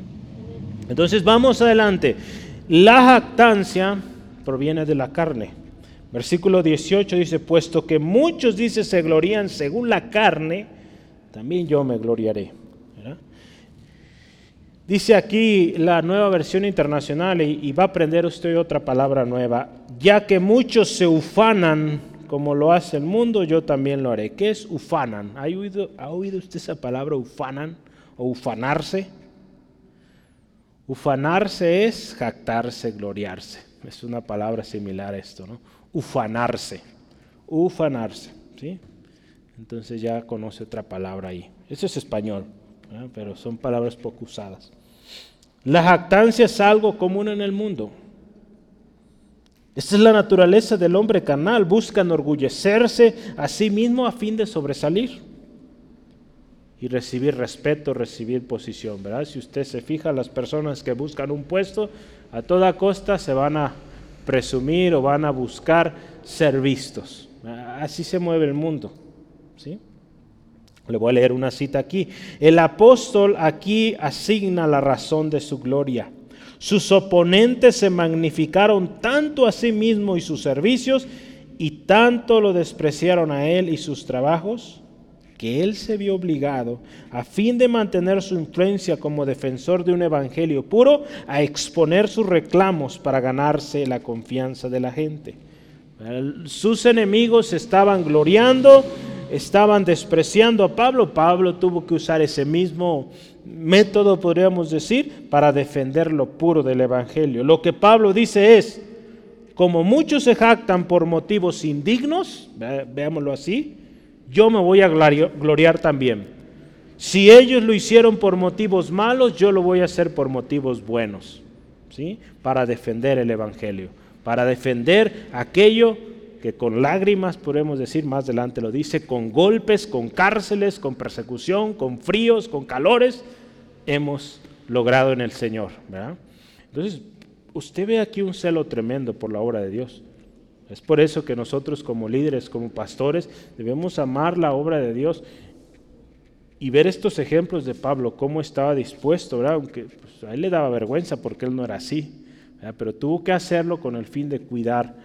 Entonces vamos adelante. La jactancia proviene de la carne. Versículo 18 dice, puesto que muchos, dice, se glorían según la carne, también yo me gloriaré. Dice aquí la nueva versión internacional y, va a aprender usted otra palabra nueva. Ya que muchos se ufanan como lo hace el mundo, yo también lo haré. ¿Qué es ufanan? ¿Ha oído, ¿Ha oído usted esa palabra ufanan o ufanarse? Ufanarse es jactarse, gloriarse. Es una palabra similar a esto, ¿no? Ufanarse. Ufanarse, ¿sí? Entonces ya conoce otra palabra ahí. Eso es español, pero son palabras poco usadas. La jactancia es algo común en el mundo. Esta es la naturaleza del hombre carnal. Busca enorgullecerse a sí mismo a fin de sobresalir y recibir respeto, recibir posición, ¿verdad? Si usted se fija, las personas que buscan un puesto a toda costa se van a presumir o van a buscar ser vistos. Así se mueve el mundo, ¿sí? Le voy a leer una cita aquí. El apóstol aquí asigna la razón de su gloria. Sus oponentes se magnificaron tanto a sí mismo y sus servicios y tanto lo despreciaron a él y sus trabajos que él se vio obligado, a fin de mantener su influencia como defensor de un evangelio puro, a exponer sus reclamos para ganarse la confianza de la gente. Sus enemigos estaban gloriando, estaban despreciando a Pablo. Pablo tuvo que usar ese mismo método, podríamos decir, para defender lo puro del evangelio. Lo que Pablo dice es, como muchos se jactan por motivos indignos, veámoslo así, yo me voy a gloriar también. Si ellos lo hicieron por motivos malos, yo lo voy a hacer por motivos buenos, ¿sí? Para defender el Evangelio, para defender aquello que con lágrimas, podemos decir, más adelante lo dice, con golpes, con cárceles, con persecución, con fríos, con calores, hemos logrado en el Señor. Entonces, usted ve aquí un celo tremendo por la obra de Dios. Es por eso que nosotros como líderes, como pastores, debemos amar la obra de Dios y ver estos ejemplos de Pablo, cómo estaba dispuesto, ¿verdad? aunque pues, a él le daba vergüenza porque él no era así, pero tuvo que hacerlo con el fin de cuidar,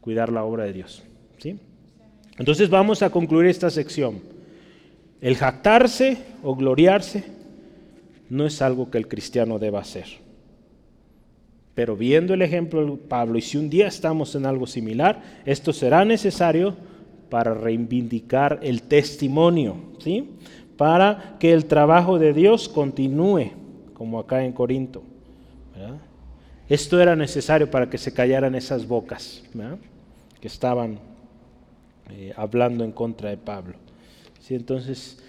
cuidar la obra de Dios. ¿sí? Entonces vamos a concluir esta sección. El jactarse o gloriarse no es algo que el cristiano deba hacer. Pero viendo el ejemplo de Pablo, y si un día estamos en algo similar, esto será necesario para reivindicar el testimonio, ¿sí? Para que el trabajo de Dios continúe, como acá en Corinto. Esto era necesario para que se callaran esas bocas que estaban eh, hablando en contra de Pablo. ¿Sí? Entonces,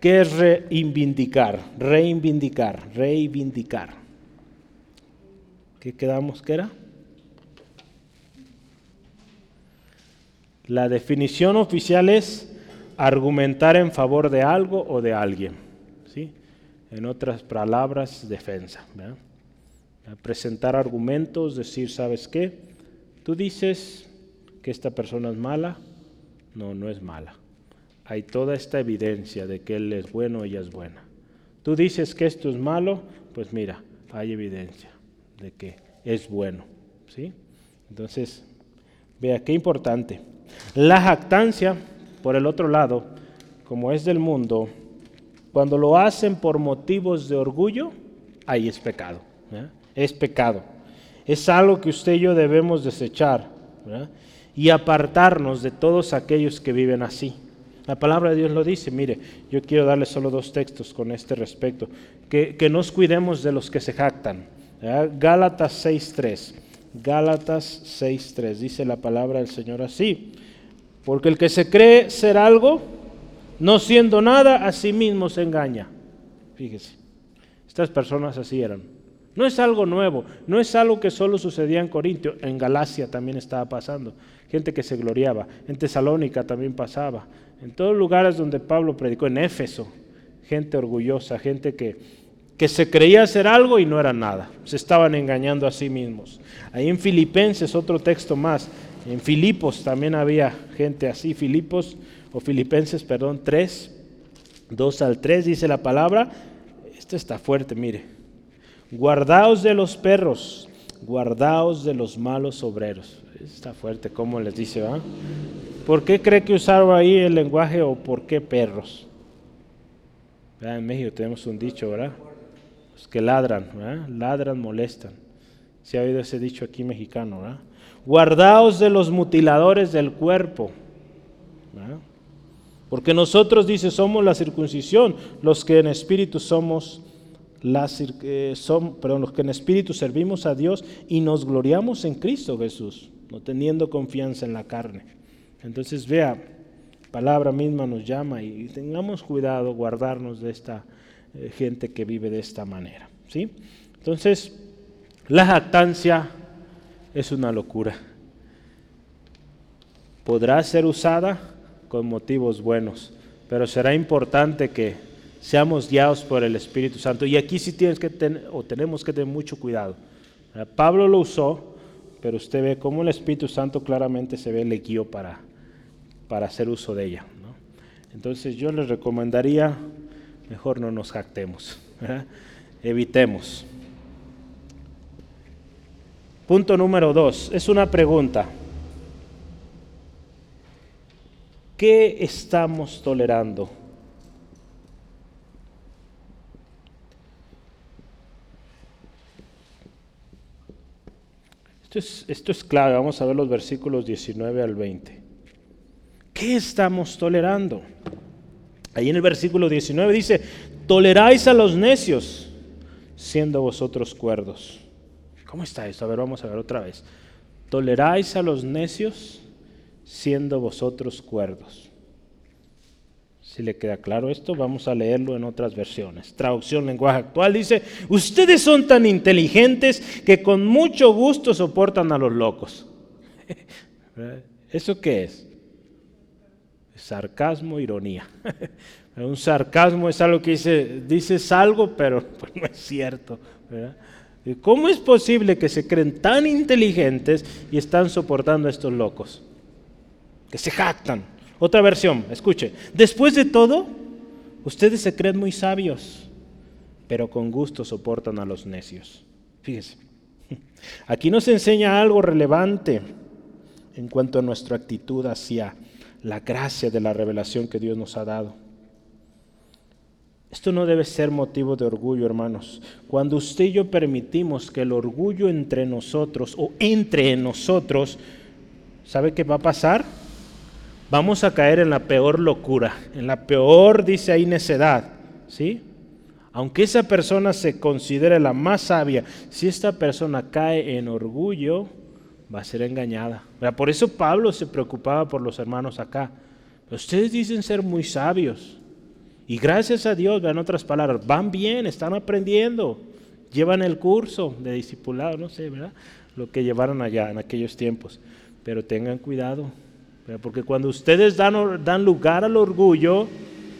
¿qué es reivindicar? Reivindicar, reivindicar. ¿Qué quedamos que era? La definición oficial es argumentar en favor de algo o de alguien. ¿sí? En otras palabras, defensa. presentar argumentos, decir, ¿sabes qué? Tú dices que esta persona es mala, no, no es mala. Hay toda esta evidencia de que él es bueno, ella es buena. Tú dices que esto es malo, pues mira, hay evidencia de que es bueno. ¿sí? Entonces, vea qué importante. La jactancia, por el otro lado, como es del mundo, cuando lo hacen por motivos de orgullo, ahí es pecado. Es pecado. Es algo que usted y yo debemos desechar y apartarnos de todos aquellos que viven así. La palabra de Dios lo dice, mire, yo quiero darle solo dos textos con este respecto, que, que nos cuidemos de los que se jactan. Gálatas 6.3, Gálatas 6.3, dice la palabra del Señor así, porque el que se cree ser algo, no siendo nada, a sí mismo se engaña. Fíjese, estas personas así eran. No es algo nuevo, no es algo que solo sucedía en Corintio, en Galacia también estaba pasando. Gente que se gloriaba, en Tesalónica también pasaba, en todos lugares donde Pablo predicó, en Éfeso, gente orgullosa, gente que, que se creía hacer algo y no era nada, se estaban engañando a sí mismos. Ahí en Filipenses, otro texto más, en Filipos también había gente así, Filipos o Filipenses, perdón, 3, 2 al 3 dice la palabra, esto está fuerte, mire, guardaos de los perros, guardaos de los malos obreros. Está fuerte, como les dice, ¿va? ¿Por qué cree que usaba ahí el lenguaje o por qué perros? En México tenemos un dicho, ¿verdad? Que ladran, ¿verdad? Ladran, molestan. Se ha oído ese dicho aquí mexicano, ¿verdad? Guardaos de los mutiladores del cuerpo. Porque nosotros, dice, somos la circuncisión, los que en espíritu somos son, perdón, los que en espíritu servimos a Dios y nos gloriamos en Cristo Jesús, no teniendo confianza en la carne. Entonces vea, palabra misma nos llama y tengamos cuidado guardarnos de esta eh, gente que vive de esta manera. ¿sí? Entonces, la jactancia es una locura. Podrá ser usada con motivos buenos, pero será importante que seamos guiados por el Espíritu Santo. Y aquí sí tienes que o tenemos que tener mucho cuidado. Pablo lo usó, pero usted ve cómo el Espíritu Santo claramente se ve le guió para, para hacer uso de ella. Entonces yo les recomendaría, mejor no nos jactemos, evitemos. Punto número dos, es una pregunta. ¿Qué estamos tolerando? Esto es, clave, vamos a ver los versículos 19 al 20. ¿Qué estamos tolerando? Ahí en el versículo 19 dice, toleráis a los necios, siendo vosotros cuerdos. ¿Cómo está esto? A ver, vamos a ver otra vez. Toleráis a los necios, siendo vosotros cuerdos. Si le queda claro esto, vamos a leerlo en otras versiones. Traducción lenguaje actual dice, ustedes son tan inteligentes que con mucho gusto soportan a los locos. ¿Eso qué es? Sarcasmo, ironía. Un sarcasmo es algo que dice, dices algo, pero pues, no es cierto. ¿Cómo es posible que se creen tan inteligentes y están soportando a estos locos? Que se jactan. Otra versión, escuche. Después de todo, ustedes se creen muy sabios, pero con gusto soportan a los necios. Fíjese. Aquí nos enseña algo relevante en cuanto a nuestra actitud hacia la gracia de la revelación que Dios nos ha dado. Esto no debe ser motivo de orgullo, hermanos. Cuando usted y yo permitimos que el orgullo entre nosotros o entre en nosotros, ¿sabe qué va a pasar? vamos a caer en la peor locura, en la peor, dice ahí, necedad. ¿Sí? Aunque esa persona se considere la más sabia, si esta persona cae en orgullo, va a ser engañada. Por eso Pablo se preocupaba por los hermanos acá. Ustedes dicen ser muy sabios. Y gracias a Dios, vean otras palabras, van bien, están aprendiendo, llevan el curso de discipulado, no sé, ¿verdad? Lo que llevaron allá en aquellos tiempos. Pero tengan cuidado, porque cuando ustedes dan, dan lugar al orgullo,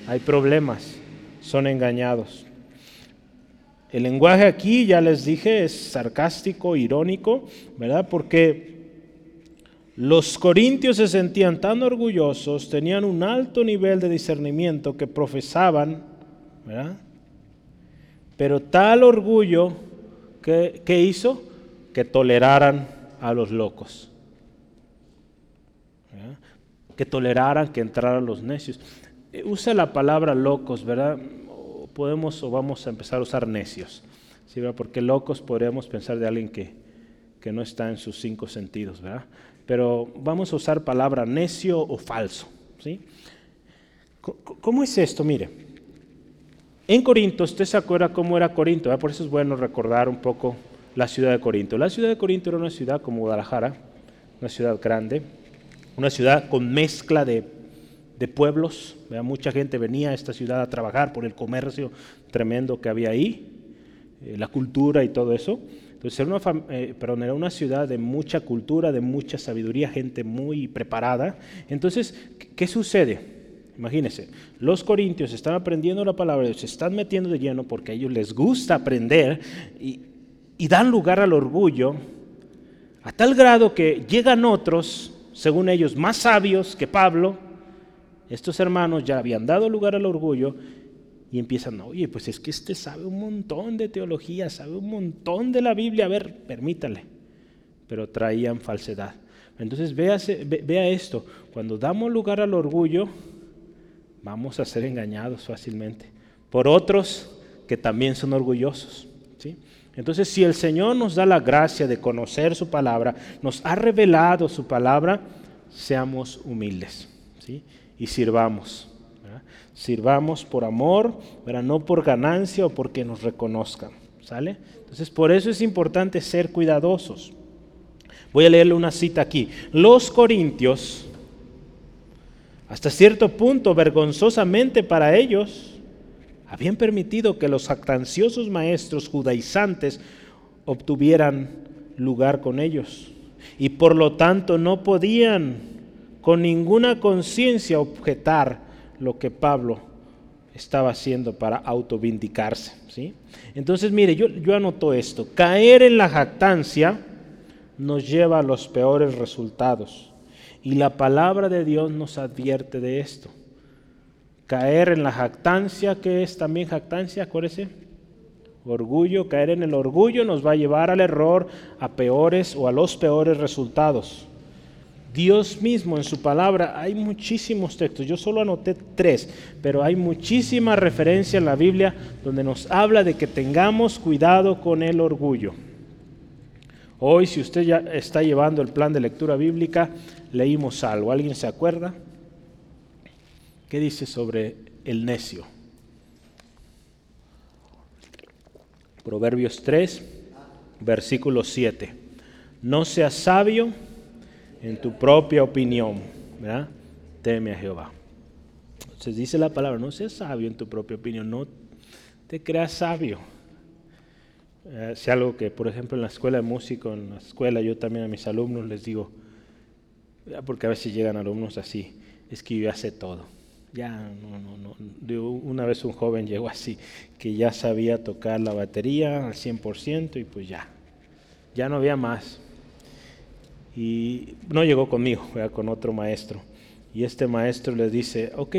hay problemas, son engañados. El lenguaje aquí, ya les dije, es sarcástico, irónico, ¿verdad? Porque los corintios se sentían tan orgullosos, tenían un alto nivel de discernimiento que profesaban, ¿verdad? Pero tal orgullo que, hizo que toleraran a los locos, que toleraran que entraran los necios. Eh, usa la palabra locos, ¿verdad? Podemos o vamos a empezar a usar necios, ¿sí, porque locos podríamos pensar de alguien que, que no está en sus cinco sentidos, ¿verdad? Pero vamos a usar palabra necio o falso, ¿sí? ¿Cómo es esto? Mire, en Corinto, usted se acuerda cómo era Corinto, por eso es bueno recordar un poco la ciudad de Corinto. La ciudad de Corinto era una ciudad como Guadalajara, una ciudad grande, una ciudad con mezcla de de pueblos. Mucha gente venía a esta ciudad a trabajar por el comercio tremendo que había ahí, eh, la cultura y todo eso. Entonces era una, eh, era una ciudad de mucha cultura, de mucha sabiduría, gente muy preparada. Entonces, ¿qué, sucede? Imagínense, los corintios están aprendiendo la palabra, se están metiendo de lleno porque a ellos les gusta aprender y dan lugar al orgullo a tal grado que llegan otros, según ellos, más sabios que Pablo, estos hermanos ya habían dado lugar al orgullo y empiezan, oye, pues es que este sabe un montón de teología, sabe un montón de la Biblia, a ver, permítale. Pero traían falsedad. Entonces vea esto, cuando damos lugar al orgullo, vamos a ser engañados fácilmente por otros que también son orgullosos. ¿sí? Entonces, si el Señor nos da la gracia de conocer su palabra, nos ha revelado su palabra, seamos humildes. ¿sí? Y sirvamos. Sirvamos por amor, pero no por ganancia o porque nos reconozcan. ¿Sale? Entonces, por eso es importante ser cuidadosos. Voy a leerle una cita aquí. Los corintios, hasta cierto punto, vergonzosamente para ellos, habían permitido que los actanciosos maestros judaizantes obtuvieran lugar con ellos. Y por lo tanto no podían con ninguna conciencia objetar lo que Pablo estaba haciendo para autovindicarse. ¿sí? Entonces, mire, yo, anoto esto. Caer en la jactancia nos lleva a los peores resultados. Y la palabra de Dios nos advierte de esto. Caer en la jactancia, que es también jactancia, acuérdese. Orgullo, caer en el orgullo nos va a llevar al error, a peores o a los peores resultados. Dios mismo en su palabra, hay muchísimos textos, yo solo anoté tres, pero hay muchísima referencia en la Biblia donde nos habla de que tengamos cuidado con el orgullo. Hoy, si usted ya está llevando el plan de lectura bíblica, leímos algo. ¿Alguien se acuerda? ¿Qué dice sobre el necio? Proverbios 3, versículo 7. No seas sabio en tu propia opinión, ¿verdad? Teme a Jehová. Entonces dice la palabra, no seas sabio en tu propia opinión, no te creas sabio. Eh, es algo que, por ejemplo, en la escuela de música, en la escuela, yo también a mis alumnos les digo, porque a veces llegan alumnos así, es que yo ya sé todo. Ya, no, no, no. una vez un joven llegó así, que ya sabía tocar la batería al 100% y pues ya, ya no había más. Y no llegó conmigo, fue con otro maestro. Y este maestro le dice, ok,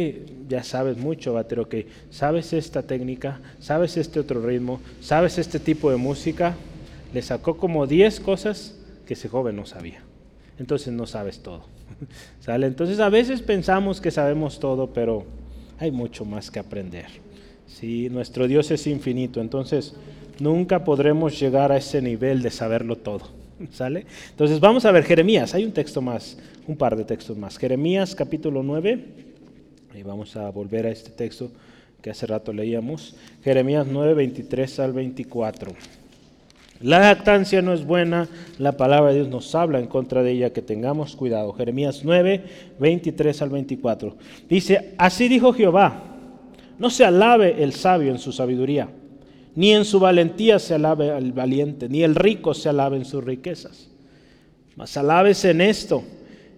ya sabes mucho, Batero, ok, sabes esta técnica, sabes este otro ritmo, sabes este tipo de música. Le sacó como 10 cosas que ese joven no sabía. Entonces no sabes todo. ¿Sale? Entonces a veces pensamos que sabemos todo, pero hay mucho más que aprender. Sí, nuestro Dios es infinito, entonces nunca podremos llegar a ese nivel de saberlo todo. ¿Sale? Entonces vamos a ver Jeremías, hay un texto más, un par de textos más. Jeremías capítulo 9, y vamos a volver a este texto que hace rato leíamos. Jeremías 9, 23 al 24. La jactancia no es buena, la palabra de Dios nos habla en contra de ella, que tengamos cuidado. Jeremías 9, 23 al 24. Dice, así dijo Jehová, no se alabe el sabio en su sabiduría ni en su valentía se alabe el valiente, ni el rico se alabe en sus riquezas. Mas alabes en esto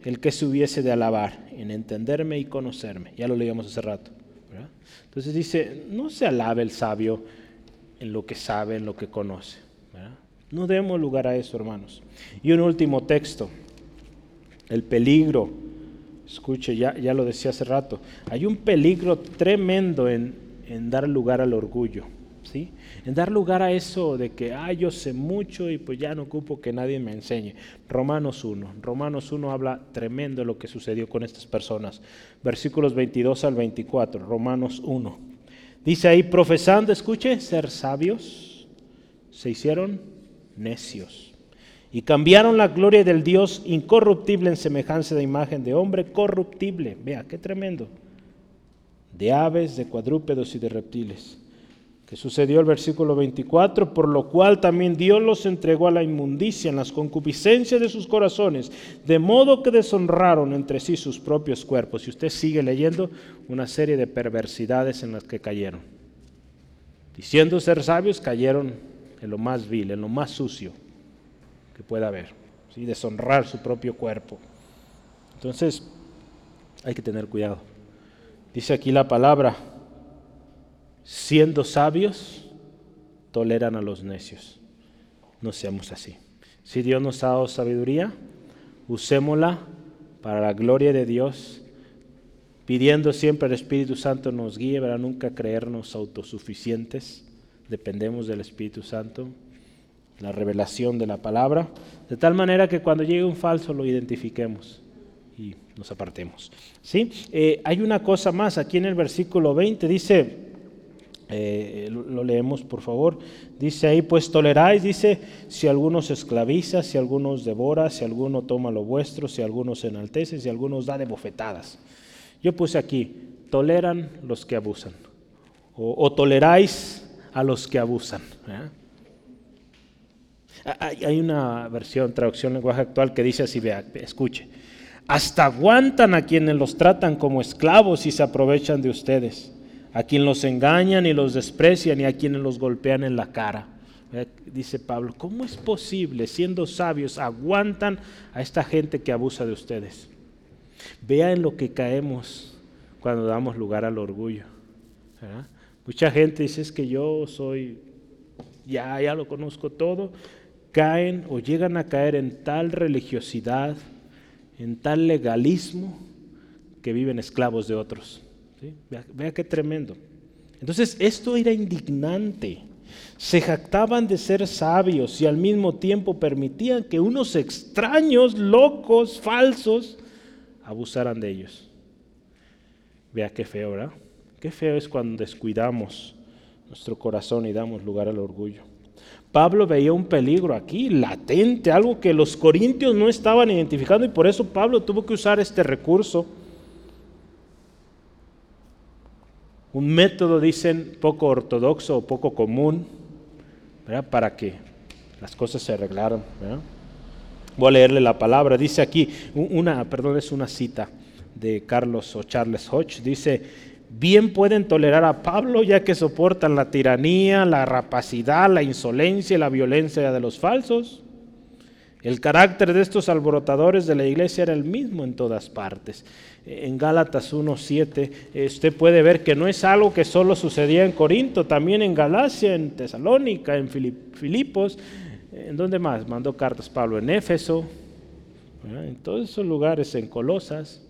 el que se hubiese de alabar, en entenderme y conocerme. Ya lo leíamos hace rato. Entonces dice, no se alabe el sabio en lo que sabe, en lo que conoce. No demos lugar a eso, hermanos. Y un último texto, el peligro. Escuche, ya, ya lo decía hace rato, hay un peligro tremendo en, en dar lugar al orgullo. ¿Sí? En dar lugar a eso de que, ah, yo sé mucho y pues ya no ocupo que nadie me enseñe. Romanos 1. Romanos 1 habla tremendo lo que sucedió con estas personas. Versículos 22 al 24. Romanos 1. Dice ahí, profesando, escuche, ser sabios, se hicieron necios. Y cambiaron la gloria del Dios incorruptible en semejanza de imagen de hombre corruptible. Vea, qué tremendo. De aves, de cuadrúpedos y de reptiles que sucedió el versículo 24, por lo cual también Dios los entregó a la inmundicia en las concupiscencias de sus corazones, de modo que deshonraron entre sí sus propios cuerpos. Y usted sigue leyendo una serie de perversidades en las que cayeron. Diciendo ser sabios, cayeron en lo más vil, en lo más sucio que pueda haber, ¿sí? deshonrar su propio cuerpo. Entonces, hay que tener cuidado. Dice aquí la palabra, siendo sabios, toleran a los necios. No seamos así. Si Dios nos ha dado sabiduría, usémosla para la gloria de Dios, pidiendo siempre al Espíritu Santo nos guíe para nunca creernos autosuficientes. Dependemos del Espíritu Santo, la revelación de la palabra, de tal manera que cuando llegue un falso lo identifiquemos y nos apartemos. ¿Sí? Eh, hay una cosa más aquí en el versículo 20, dice, eh, lo, leemos por favor. Dice ahí, pues toleráis, dice, si alguno se esclaviza, si alguno os devora, si alguno toma lo vuestro, si alguno se enaltece, si alguno os da de bofetadas. Yo puse aquí, toleran los que abusan. O, toleráis a los que abusan. Hay, hay, una versión, traducción lenguaje actual que dice así, vea, escuche. Hasta aguantan a quienes los tratan como esclavos y se aprovechan de ustedes a quien los engañan y los desprecian y a quienes los golpean en la cara. Dice Pablo, ¿cómo es posible, siendo sabios, aguantan a esta gente que abusa de ustedes? Vea en lo que caemos cuando damos lugar al orgullo. Mucha gente dice es que yo soy, ya, ya lo conozco todo, caen o llegan a caer en tal religiosidad, en tal legalismo, que viven esclavos de otros. Vea, qué tremendo. Entonces, esto era indignante. Se jactaban de ser sabios y al mismo tiempo permitían que unos extraños, locos, falsos, abusaran de ellos. Vea qué feo, ¿verdad? Qué feo es cuando descuidamos nuestro corazón y damos lugar al orgullo. Pablo veía un peligro aquí, latente, algo que los corintios no estaban identificando y por eso Pablo tuvo que usar este recurso un método, dicen, poco ortodoxo o poco común, para que las cosas se arreglaran. Voy a leerle la palabra. Dice aquí, una, perdón, es una cita de Carlos o Charles Hodge. Dice, bien pueden tolerar a Pablo ya que soportan la tiranía, la rapacidad, la insolencia y la violencia de los falsos. El carácter de estos alborotadores de la iglesia era el mismo en todas partes en Gálatas 1.7, eh, usted puede ver que no es algo que solo sucedía en Corinto, también en Galacia, en Tesalónica, en Filipos, ¿en dónde más? Mandó cartas Pablo en Éfeso, en todos esos lugares, en Colosas.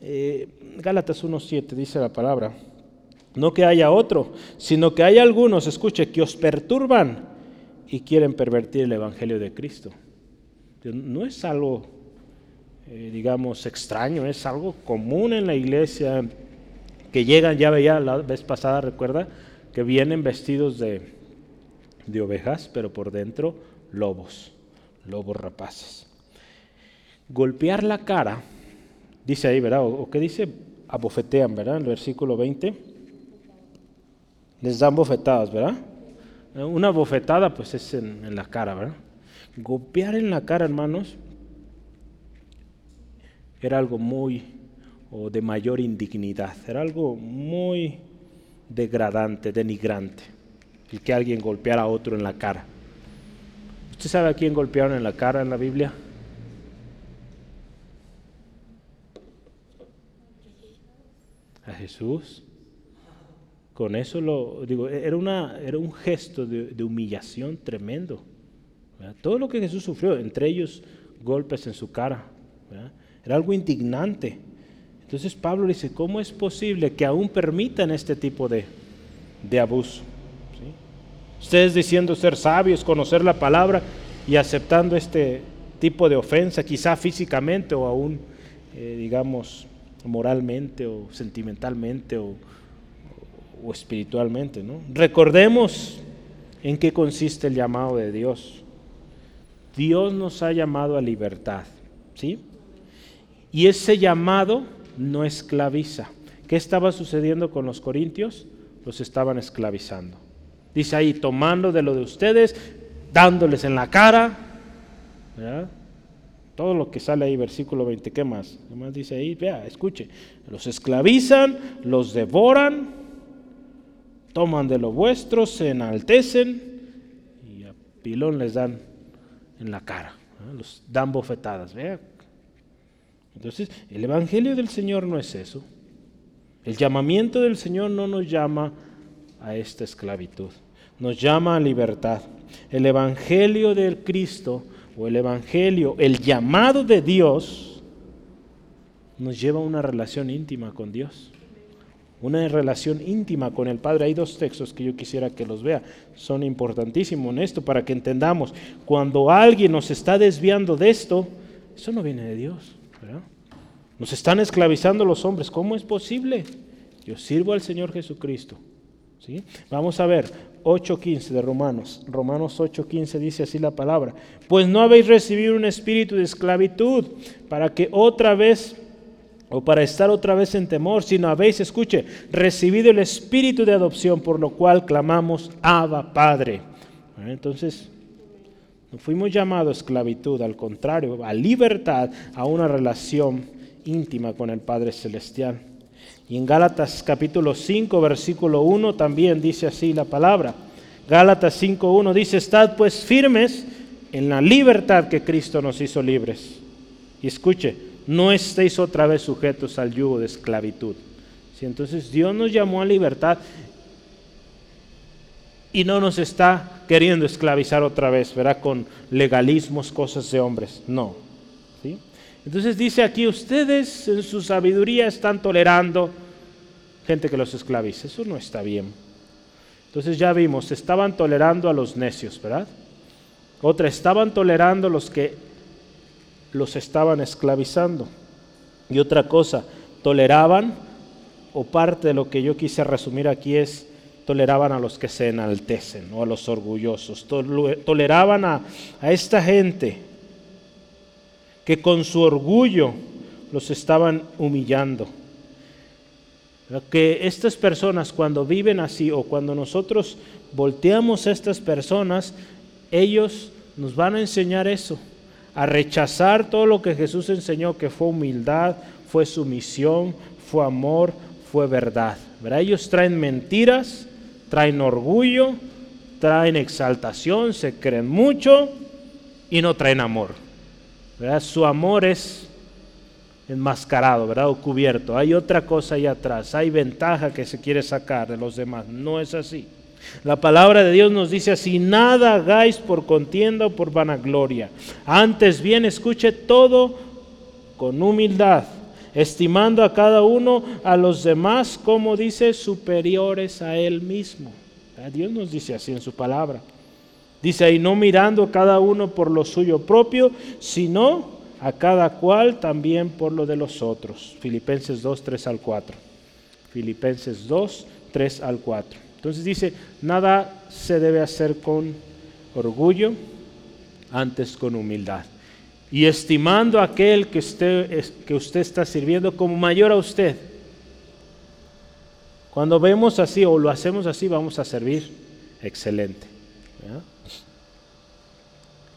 Eh, Gálatas 1.7 dice la palabra, no que haya otro, sino que hay algunos, escuche, que os perturban y quieren pervertir el Evangelio de Cristo. No es algo eh, digamos, extraño, es algo común en la iglesia, que llegan, ya veía la vez pasada, recuerda, que vienen vestidos de, de ovejas, pero por dentro lobos, lobos rapaces. Golpear la cara, dice ahí, ¿verdad? ¿O, qué dice? Abofetean, ¿verdad? En el versículo 20. Les dan bofetadas, ¿verdad? Una bofetada pues es en, en la cara, ¿verdad? Golpear en la cara, hermanos, era algo muy o de mayor indignidad, era algo muy degradante, denigrante, el que alguien golpeara a otro en la cara. ¿Usted sabe a quién golpearon en la cara en la Biblia? A Jesús. con eso lo digo, era, una, era un gesto de, humillación tremendo. Todo lo que Jesús sufrió, entre ellos golpes en su cara, era algo indignante. Entonces Pablo dice, ¿cómo es posible que aún permitan este tipo de, abuso? Ustedes diciendo ser sabios, conocer la palabra y aceptando este tipo de ofensa, quizá físicamente o aún, eh, digamos, moralmente o sentimentalmente o, o espiritualmente. Recordemos en qué consiste el llamado de Dios. Dios nos ha llamado a libertad, ¿sí? Y ese llamado no esclaviza. ¿Qué estaba sucediendo con los corintios? Los estaban esclavizando. Dice ahí, tomando de lo de ustedes, dándoles en la cara. Todo lo que sale ahí, versículo 20, ¿qué más? ¿Qué más dice ahí? Vea, escuche. Los esclavizan, los devoran, toman de lo vuestro, se enaltecen y a pilón les dan en la cara. Los dan bofetadas. Vea. Entonces, el Evangelio del Señor no es eso. El llamamiento del Señor no nos llama a esta esclavitud, nos llama a libertad. El Evangelio del Cristo o el Evangelio, el llamado de Dios, nos lleva a una relación íntima con Dios una relación íntima con el Padre. Hay dos textos que yo quisiera que los vea, son importantísimos en esto para que entendamos. Cuando alguien nos está desviando de esto, eso no viene de Dios. Nos están esclavizando los hombres. ¿Cómo es posible? Yo sirvo al Señor Jesucristo. ¿Sí? Vamos a ver 8.15 de Romanos. Romanos 8.15 dice así la palabra. Pues no habéis recibido un espíritu de esclavitud para que otra vez o para estar otra vez en temor, sino habéis, escuche, recibido el espíritu de adopción, por lo cual clamamos, Abba Padre. Entonces, no fuimos llamados a esclavitud, al contrario, a libertad, a una relación íntima con el Padre Celestial. Y en Gálatas capítulo 5, versículo 1 también dice así la palabra. Gálatas 5.1 dice, estad pues firmes en la libertad que Cristo nos hizo libres. Y escuche, no estéis otra vez sujetos al yugo de esclavitud. Si Entonces Dios nos llamó a libertad y no nos está queriendo esclavizar otra vez, ¿verdad? Con legalismos, cosas de hombres. No. ¿sí? Entonces dice aquí, ustedes en su sabiduría están tolerando gente que los esclavice. Eso no está bien. Entonces ya vimos, estaban tolerando a los necios, ¿verdad? Otra, estaban tolerando a los que los estaban esclavizando. Y otra cosa, toleraban, o parte de lo que yo quise resumir aquí es, toleraban a los que se enaltecen o a los orgullosos, toleraban a, a esta gente que con su orgullo los estaban humillando. Que estas personas cuando viven así o cuando nosotros volteamos a estas personas, ellos nos van a enseñar eso a rechazar todo lo que Jesús enseñó, que fue humildad, fue sumisión, fue amor, fue verdad. Ellos traen mentiras, traen orgullo, traen exaltación, se creen mucho y no traen amor. Su amor es enmascarado, ¿verdad? O cubierto. Hay otra cosa ahí atrás, hay ventaja que se quiere sacar de los demás. No es así. La palabra de Dios nos dice así, nada hagáis por contienda o por vanagloria. Antes bien, escuche todo con humildad, estimando a cada uno a los demás, como dice, superiores a él mismo. Dios nos dice así en su palabra. Dice ahí, no mirando cada uno por lo suyo propio, sino a cada cual también por lo de los otros. Filipenses 2, 3 al 4. Filipenses 2, 3 al 4. Entonces dice, nada se debe hacer con orgullo, antes con humildad. Y estimando a aquel que usted, que usted está sirviendo como mayor a usted. Cuando vemos así o lo hacemos así, vamos a servir excelente.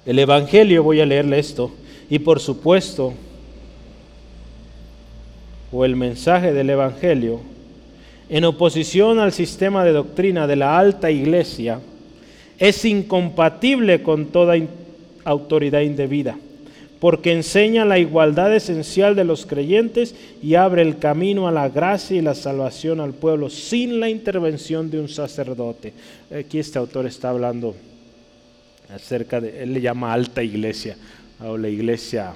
El Evangelio, voy a leerle esto, y por supuesto, o el mensaje del Evangelio, en oposición al sistema de doctrina de la alta iglesia, es incompatible con toda autoridad indebida, porque enseña la igualdad esencial de los creyentes y abre el camino a la gracia y la salvación al pueblo sin la intervención de un sacerdote. Aquí este autor está hablando acerca de, él le llama alta iglesia, o la iglesia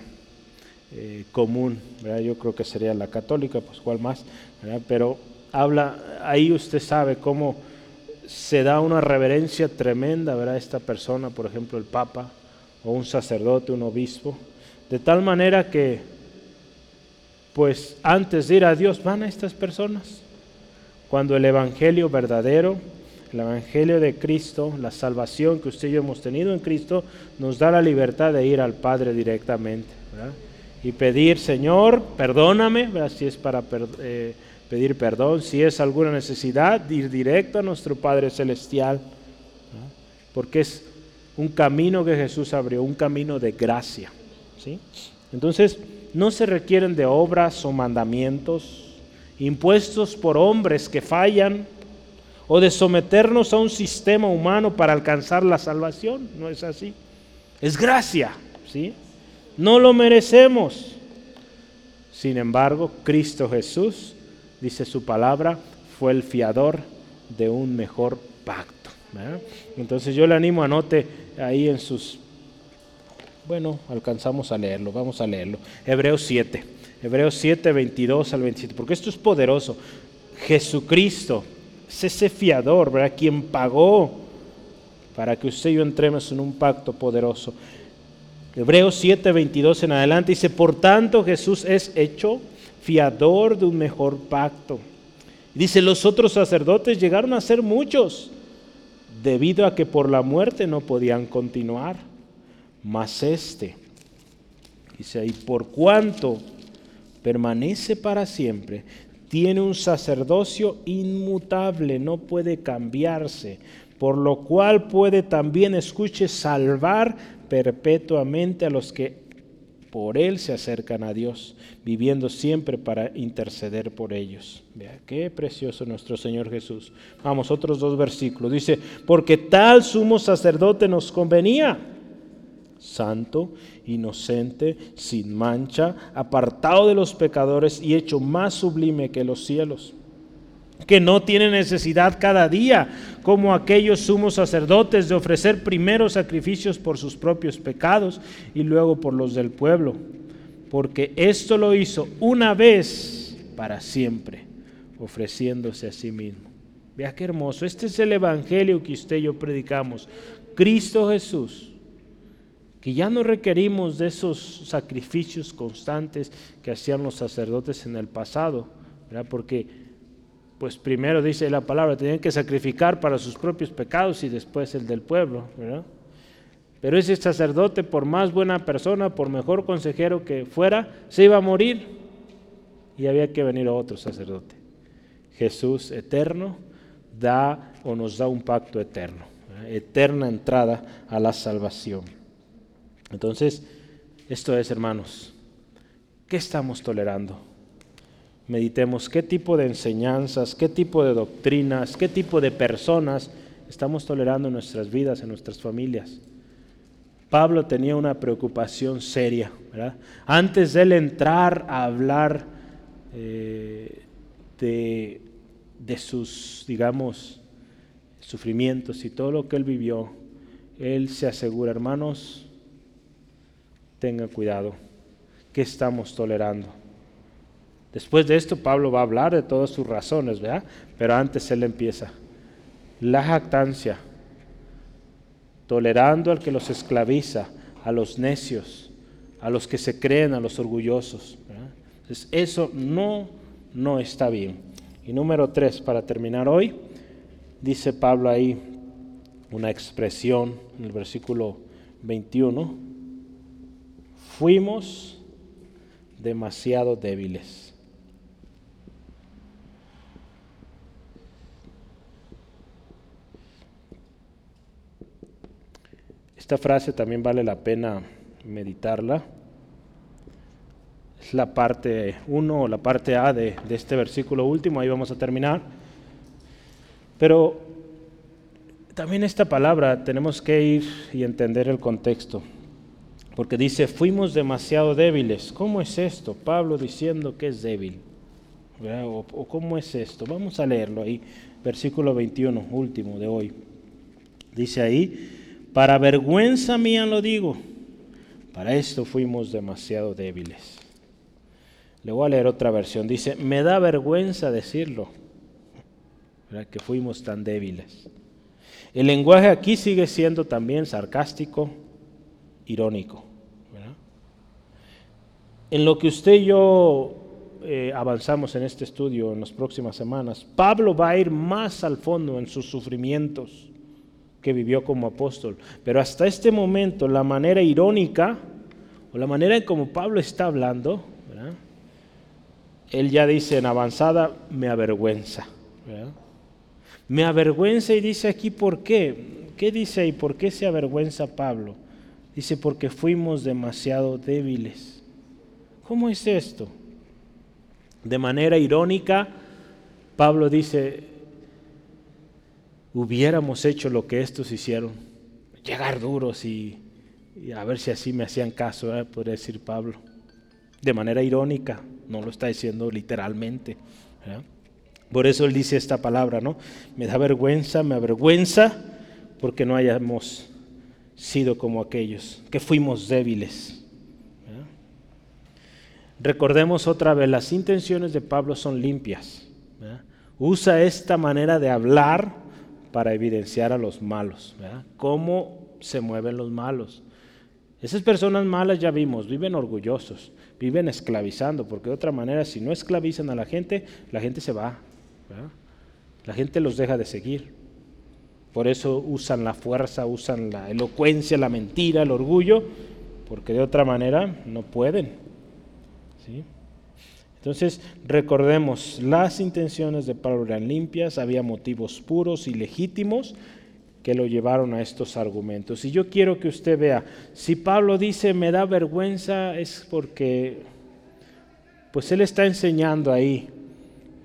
eh, común, yo creo que sería la católica, pues cuál más, pero habla, ahí usted sabe cómo se da una reverencia tremenda a esta persona, por ejemplo el Papa, o un sacerdote, un obispo, de tal manera que, pues antes de ir a Dios van a estas personas, cuando el Evangelio verdadero, el Evangelio de Cristo, la salvación que usted y yo hemos tenido en Cristo, nos da la libertad de ir al Padre directamente. Y pedir, Señor, perdóname, si es para eh, pedir perdón, si es alguna necesidad, ir directo a nuestro Padre Celestial. Porque es un camino que Jesús abrió, un camino de gracia. ¿sí? Entonces, no se requieren de obras o mandamientos impuestos por hombres que fallan o de someternos a un sistema humano para alcanzar la salvación. No es así. Es gracia, ¿sí? No lo merecemos. Sin embargo, Cristo Jesús, dice su palabra, fue el fiador de un mejor pacto. Entonces yo le animo, anote ahí en sus... Bueno, alcanzamos a leerlo, vamos a leerlo. Hebreos 7, Hebreos 7, 22 al 27, porque esto es poderoso. Jesucristo es ese fiador, ¿verdad? Quien pagó para que usted y yo entremos en un pacto poderoso. Hebreos 7, 22 en adelante dice, por tanto Jesús es hecho fiador de un mejor pacto. Dice, los otros sacerdotes llegaron a ser muchos, debido a que por la muerte no podían continuar. Mas este, dice ahí, por cuanto permanece para siempre, tiene un sacerdocio inmutable, no puede cambiarse, por lo cual puede también, escuche, salvar perpetuamente a los que por él se acercan a Dios, viviendo siempre para interceder por ellos. Vea, qué precioso nuestro Señor Jesús. Vamos, otros dos versículos. Dice, porque tal sumo sacerdote nos convenía, santo, inocente, sin mancha, apartado de los pecadores y hecho más sublime que los cielos que no tiene necesidad cada día, como aquellos sumos sacerdotes, de ofrecer primero sacrificios por sus propios pecados y luego por los del pueblo, porque esto lo hizo una vez para siempre, ofreciéndose a sí mismo. Vea qué hermoso, este es el Evangelio que usted y yo predicamos, Cristo Jesús, que ya no requerimos de esos sacrificios constantes que hacían los sacerdotes en el pasado, ¿verdad? porque pues primero dice la palabra, tenían que sacrificar para sus propios pecados y después el del pueblo, Pero ese sacerdote, por más buena persona, por mejor consejero que fuera, se iba a morir y había que venir otro sacerdote. Jesús eterno da o nos da un pacto eterno, eterna entrada a la salvación. Entonces, esto es, hermanos, ¿qué estamos tolerando? Meditemos qué tipo de enseñanzas, qué tipo de doctrinas, qué tipo de personas estamos tolerando en nuestras vidas, en nuestras familias. Pablo tenía una preocupación seria. Antes de él entrar a hablar eh, de, de sus, digamos, sufrimientos y todo lo que él vivió, él se asegura, hermanos, tengan cuidado, ¿qué estamos tolerando? Después de esto, Pablo va a hablar de todas sus razones, ¿verdad? Pero antes él empieza. La jactancia, tolerando al que los esclaviza, a los necios, a los que se creen, a los orgullosos. Entonces, eso no, no está bien. Y número tres, para terminar hoy, dice Pablo ahí una expresión en el versículo 21. Fuimos demasiado débiles. Esta frase también vale la pena meditarla. Es la parte 1 o la parte A de, de este versículo último, ahí vamos a terminar. Pero también esta palabra tenemos que ir y entender el contexto. Porque dice, fuimos demasiado débiles. ¿Cómo es esto? Pablo diciendo que es débil. O, o, cómo es esto? Vamos a leerlo ahí, versículo 21, último de hoy. Dice ahí, para vergüenza mía lo digo, para esto fuimos demasiado débiles. Le voy a leer otra versión. Dice, me da vergüenza decirlo, que fuimos tan débiles. El lenguaje aquí sigue siendo también sarcástico, irónico. En lo que usted y yo eh, avanzamos en este estudio en las próximas semanas, Pablo va a ir más al fondo en sus sufrimientos que vivió como apóstol. Pero hasta este momento, la manera irónica, o la manera en como Pablo está hablando, él ya dice en avanzada, me avergüenza. Me avergüenza y dice aquí por qué. ¿Qué dice ahí? ¿Por qué se avergüenza Pablo? Dice porque fuimos demasiado débiles. ¿Cómo es esto? De manera irónica, Pablo dice, hubiéramos hecho lo que estos hicieron, llegar duros y, a ver si así me hacían caso, ¿eh? podría decir Pablo. De manera irónica, no lo está diciendo literalmente. Por eso él dice esta palabra, ¿no? Me da vergüenza, me avergüenza porque no hayamos sido como aquellos, que fuimos débiles. Recordemos otra vez, las intenciones de Pablo son limpias. Usa esta manera de hablar para evidenciar a los malos. ¿Cómo se mueven los malos? Esas personas malas ya vimos, viven orgullosos, viven esclavizando, porque de otra manera si no esclavizan a la gente, la gente se va. La gente los deja de seguir. Por eso usan la fuerza, usan la elocuencia, la mentira, el orgullo, porque de otra manera no pueden. Entonces, recordemos, las intenciones de Pablo eran limpias, había motivos puros y legítimos que lo llevaron a estos argumentos. Y yo quiero que usted vea, si Pablo dice me da vergüenza es porque, pues él está enseñando ahí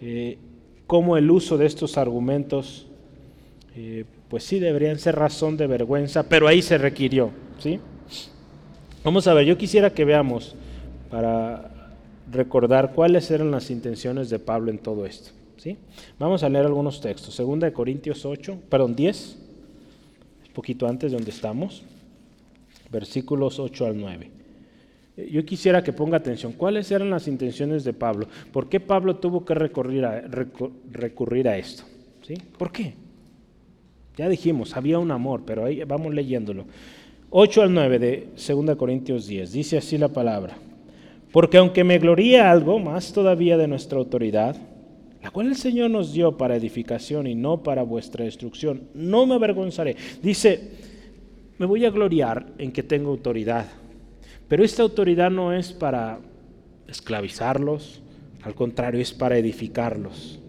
eh, cómo el uso de estos argumentos, eh, pues sí deberían ser razón de vergüenza, pero ahí se requirió, ¿sí? Vamos a ver, yo quisiera que veamos para recordar cuáles eran las intenciones de Pablo en todo esto. ¿sí? Vamos a leer algunos textos. Segunda de Corintios 8, perdón, 10, un poquito antes de donde estamos, versículos 8 al 9. Yo quisiera que ponga atención, ¿cuáles eran las intenciones de Pablo? ¿Por qué Pablo tuvo que recurrir a, esto? ¿Sí? ¿Por qué? Ya dijimos, había un amor, pero ahí vamos leyéndolo. 8 al 9 de 2 Corintios 10, dice así la palabra. Porque aunque me gloría algo, más todavía de nuestra autoridad, la cual el Señor nos dio para edificación y no para vuestra destrucción, no me avergonzaré. Dice, me voy a gloriar en que tengo autoridad, pero esta autoridad no es para esclavizarlos, al contrario, es para edificarlos.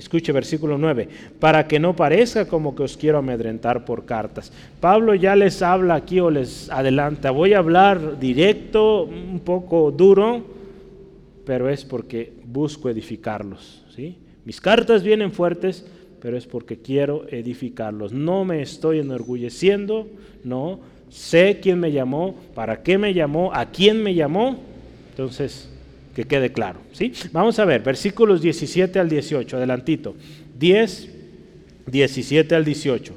Escuche versículo 9, para que no parezca como que os quiero amedrentar por cartas. Pablo ya les habla aquí o les adelanta, voy a hablar directo, un poco duro, pero es porque busco edificarlos. ¿sí? Mis cartas vienen fuertes, pero es porque quiero edificarlos. No me estoy enorgulleciendo, no, sé quién me llamó, para qué me llamó, a quién me llamó. Entonces, que quede claro. ¿sí? Vamos a ver, versículos 17 al 18, adelantito. 10, 17 al 18.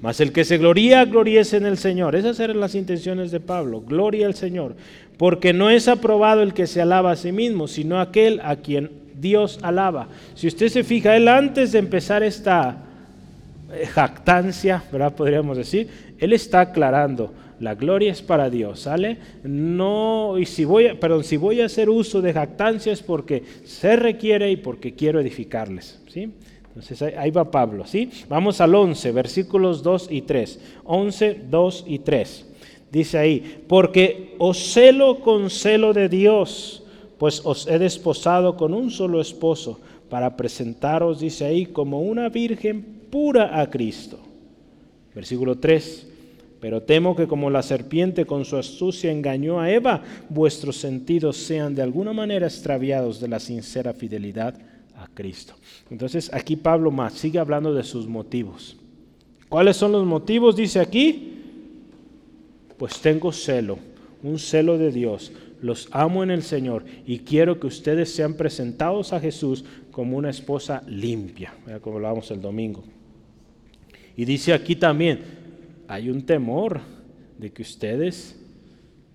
Mas el que se gloría, gloríese en el Señor. Esas eran las intenciones de Pablo. Gloria al Señor. Porque no es aprobado el que se alaba a sí mismo, sino aquel a quien Dios alaba. Si usted se fija, él antes de empezar esta eh, jactancia, ¿verdad? Podríamos decir, él está aclarando la gloria es para Dios, ¿sale? No, y si voy, a, si voy a hacer uso de jactancia es porque se requiere y porque quiero edificarles, ¿sí? Entonces ahí va Pablo, ¿sí? Vamos al 11, versículos 2 y 3. 11, 2 y 3. Dice ahí, porque os celo con celo de Dios, pues os he desposado con un solo esposo, para presentaros, dice ahí, como una virgen pura a Cristo. Versículo 3 pero temo que como la serpiente con su astucia engañó a Eva, vuestros sentidos sean de alguna manera extraviados de la sincera fidelidad a Cristo. Entonces aquí Pablo más sigue hablando de sus motivos. ¿Cuáles son los motivos? Dice aquí, pues tengo celo, un celo de Dios. Los amo en el Señor y quiero que ustedes sean presentados a Jesús como una esposa limpia, como hablábamos el domingo. Y dice aquí también, hay un temor de que ustedes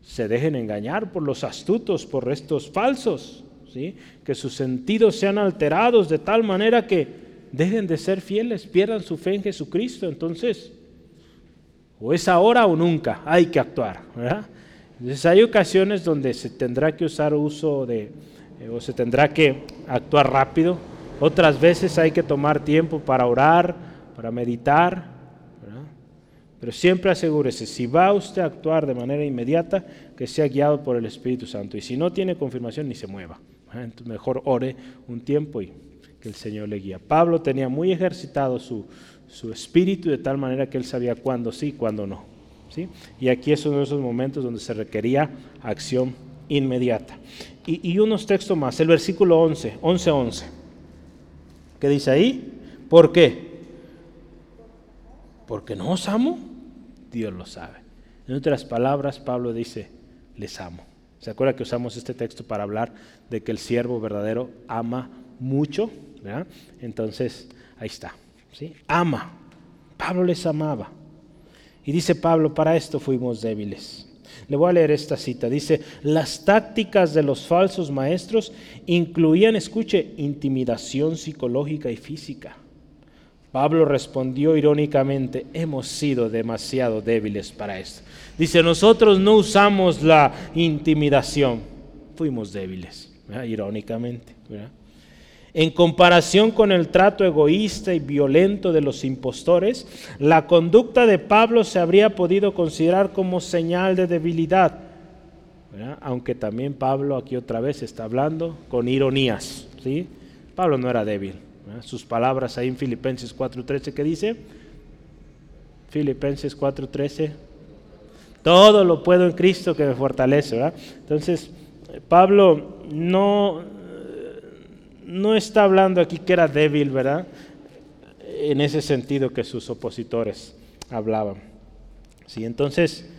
se dejen engañar por los astutos, por estos falsos, ¿sí? que sus sentidos sean alterados de tal manera que dejen de ser fieles, pierdan su fe en Jesucristo. Entonces, o es ahora o nunca, hay que actuar. Entonces hay ocasiones donde se tendrá que usar uso de, eh, o se tendrá que actuar rápido. Otras veces hay que tomar tiempo para orar, para meditar, pero siempre asegúrese, si va usted a actuar de manera inmediata, que sea guiado por el Espíritu Santo. Y si no tiene confirmación, ni se mueva. Entonces mejor ore un tiempo y que el Señor le guía. Pablo tenía muy ejercitado su, espíritu de tal manera que él sabía cuándo sí, cuándo no. ¿sí? Y aquí es uno de esos momentos donde se requería acción inmediata. Y, y unos textos más, el versículo 11, 11, 11. ¿Qué dice ahí? ¿Por qué? Porque no os amo. Dios lo sabe. En otras palabras, Pablo dice, les amo. ¿Se acuerda que usamos este texto para hablar de que el siervo verdadero ama mucho? Entonces, ahí está. ¿sí? Ama. Pablo les amaba. Y dice Pablo, para esto fuimos débiles. Le voy a leer esta cita. Dice, las tácticas de los falsos maestros incluían, escuche, intimidación psicológica y física Pablo respondió irónicamente, hemos sido demasiado débiles para esto. Dice, nosotros no usamos la intimidación, fuimos débiles, irónicamente. En comparación con el trato egoísta y violento de los impostores, la conducta de Pablo se habría podido considerar como señal de debilidad. Aunque también Pablo aquí otra vez está hablando con ironías. ¿sí? Pablo no era débil. Sus palabras ahí en Filipenses 4.13, ¿qué dice? Filipenses 4.13. Todo lo puedo en Cristo que me fortalece, ¿verdad? Entonces, Pablo no, no está hablando aquí que era débil, ¿verdad? En ese sentido que sus opositores hablaban. Sí, entonces,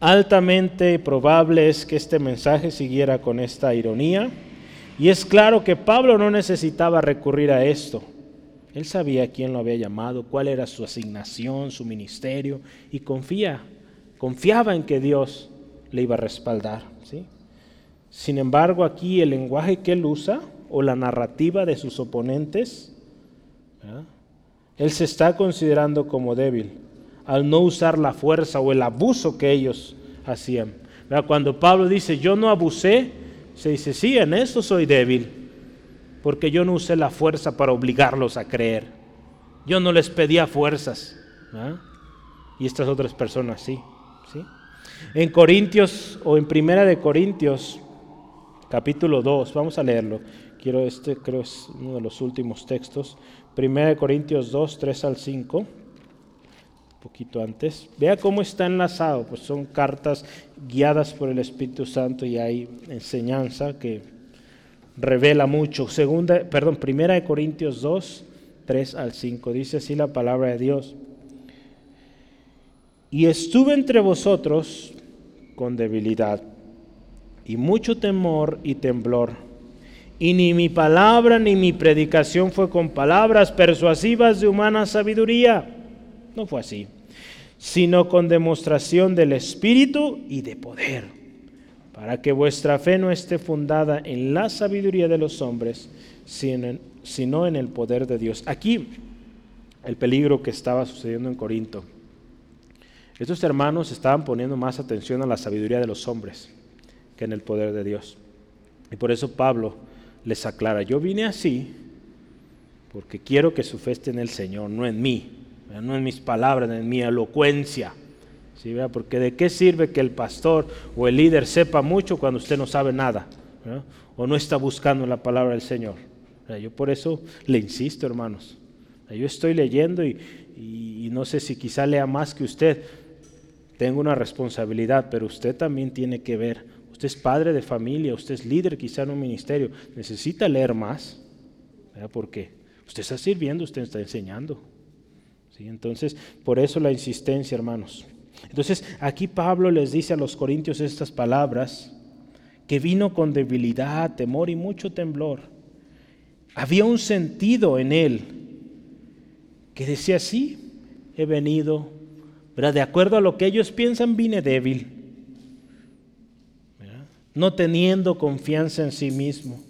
altamente probable es que este mensaje siguiera con esta ironía y es claro que Pablo no necesitaba recurrir a esto. Él sabía quién lo había llamado, cuál era su asignación, su ministerio, y confía, confiaba en que Dios le iba a respaldar. ¿sí? Sin embargo, aquí el lenguaje que él usa, o la narrativa de sus oponentes, él se está considerando como débil al no usar la fuerza o el abuso que ellos hacían. Cuando Pablo dice, yo no abusé, se dice, sí, en eso soy débil, porque yo no usé la fuerza para obligarlos a creer. Yo no les pedía fuerzas. ¿ah? Y estas otras personas sí, sí. En Corintios o en Primera de Corintios, capítulo 2, vamos a leerlo. Quiero este, creo es uno de los últimos textos. Primera de Corintios 2, 3 al 5 poquito antes. Vea cómo está enlazado, pues son cartas guiadas por el Espíritu Santo y hay enseñanza que revela mucho. Segunda, perdón, primera de Corintios 2, 3 al 5, dice así la palabra de Dios. Y estuve entre vosotros con debilidad y mucho temor y temblor. Y ni mi palabra ni mi predicación fue con palabras persuasivas de humana sabiduría. No fue así sino con demostración del Espíritu y de poder, para que vuestra fe no esté fundada en la sabiduría de los hombres, sino en el poder de Dios. Aquí el peligro que estaba sucediendo en Corinto. Estos hermanos estaban poniendo más atención a la sabiduría de los hombres que en el poder de Dios. Y por eso Pablo les aclara, yo vine así porque quiero que su fe esté en el Señor, no en mí no en mis palabras, en mi elocuencia. ¿sí? Porque de qué sirve que el pastor o el líder sepa mucho cuando usted no sabe nada o no está buscando la palabra del Señor. Yo por eso le insisto, hermanos. Yo estoy leyendo y, no sé si quizá lea más que usted. Tengo una responsabilidad, pero usted también tiene que ver. Usted es padre de familia, usted es líder quizá en un ministerio. Necesita leer más. Porque usted está sirviendo, usted está enseñando. Entonces, por eso la insistencia, hermanos. Entonces aquí Pablo les dice a los corintios estas palabras, que vino con debilidad, temor y mucho temblor. Había un sentido en él que decía, sí, he venido, pero de acuerdo a lo que ellos piensan, vine débil, no teniendo confianza en sí mismo.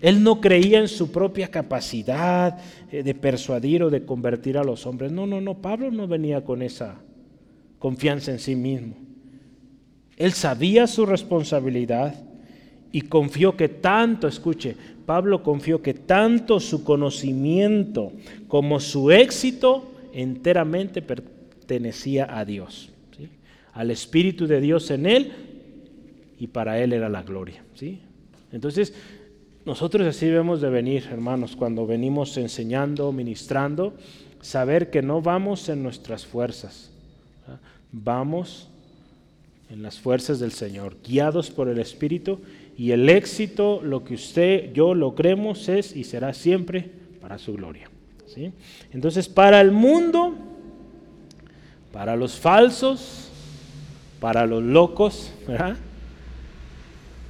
Él no creía en su propia capacidad eh, de persuadir o de convertir a los hombres. No, no, no, Pablo no venía con esa confianza en sí mismo. Él sabía su responsabilidad y confió que tanto, escuche, Pablo confió que tanto su conocimiento como su éxito enteramente pertenecía a Dios, al Espíritu de Dios en él y para él era la gloria. ¿sí? Entonces, nosotros así debemos de venir, hermanos, cuando venimos enseñando, ministrando, saber que no vamos en nuestras fuerzas, vamos en las fuerzas del Señor, guiados por el Espíritu, y el éxito, lo que usted, yo lo creemos, es y será siempre para su gloria. ¿sí? Entonces, para el mundo, para los falsos, para los locos,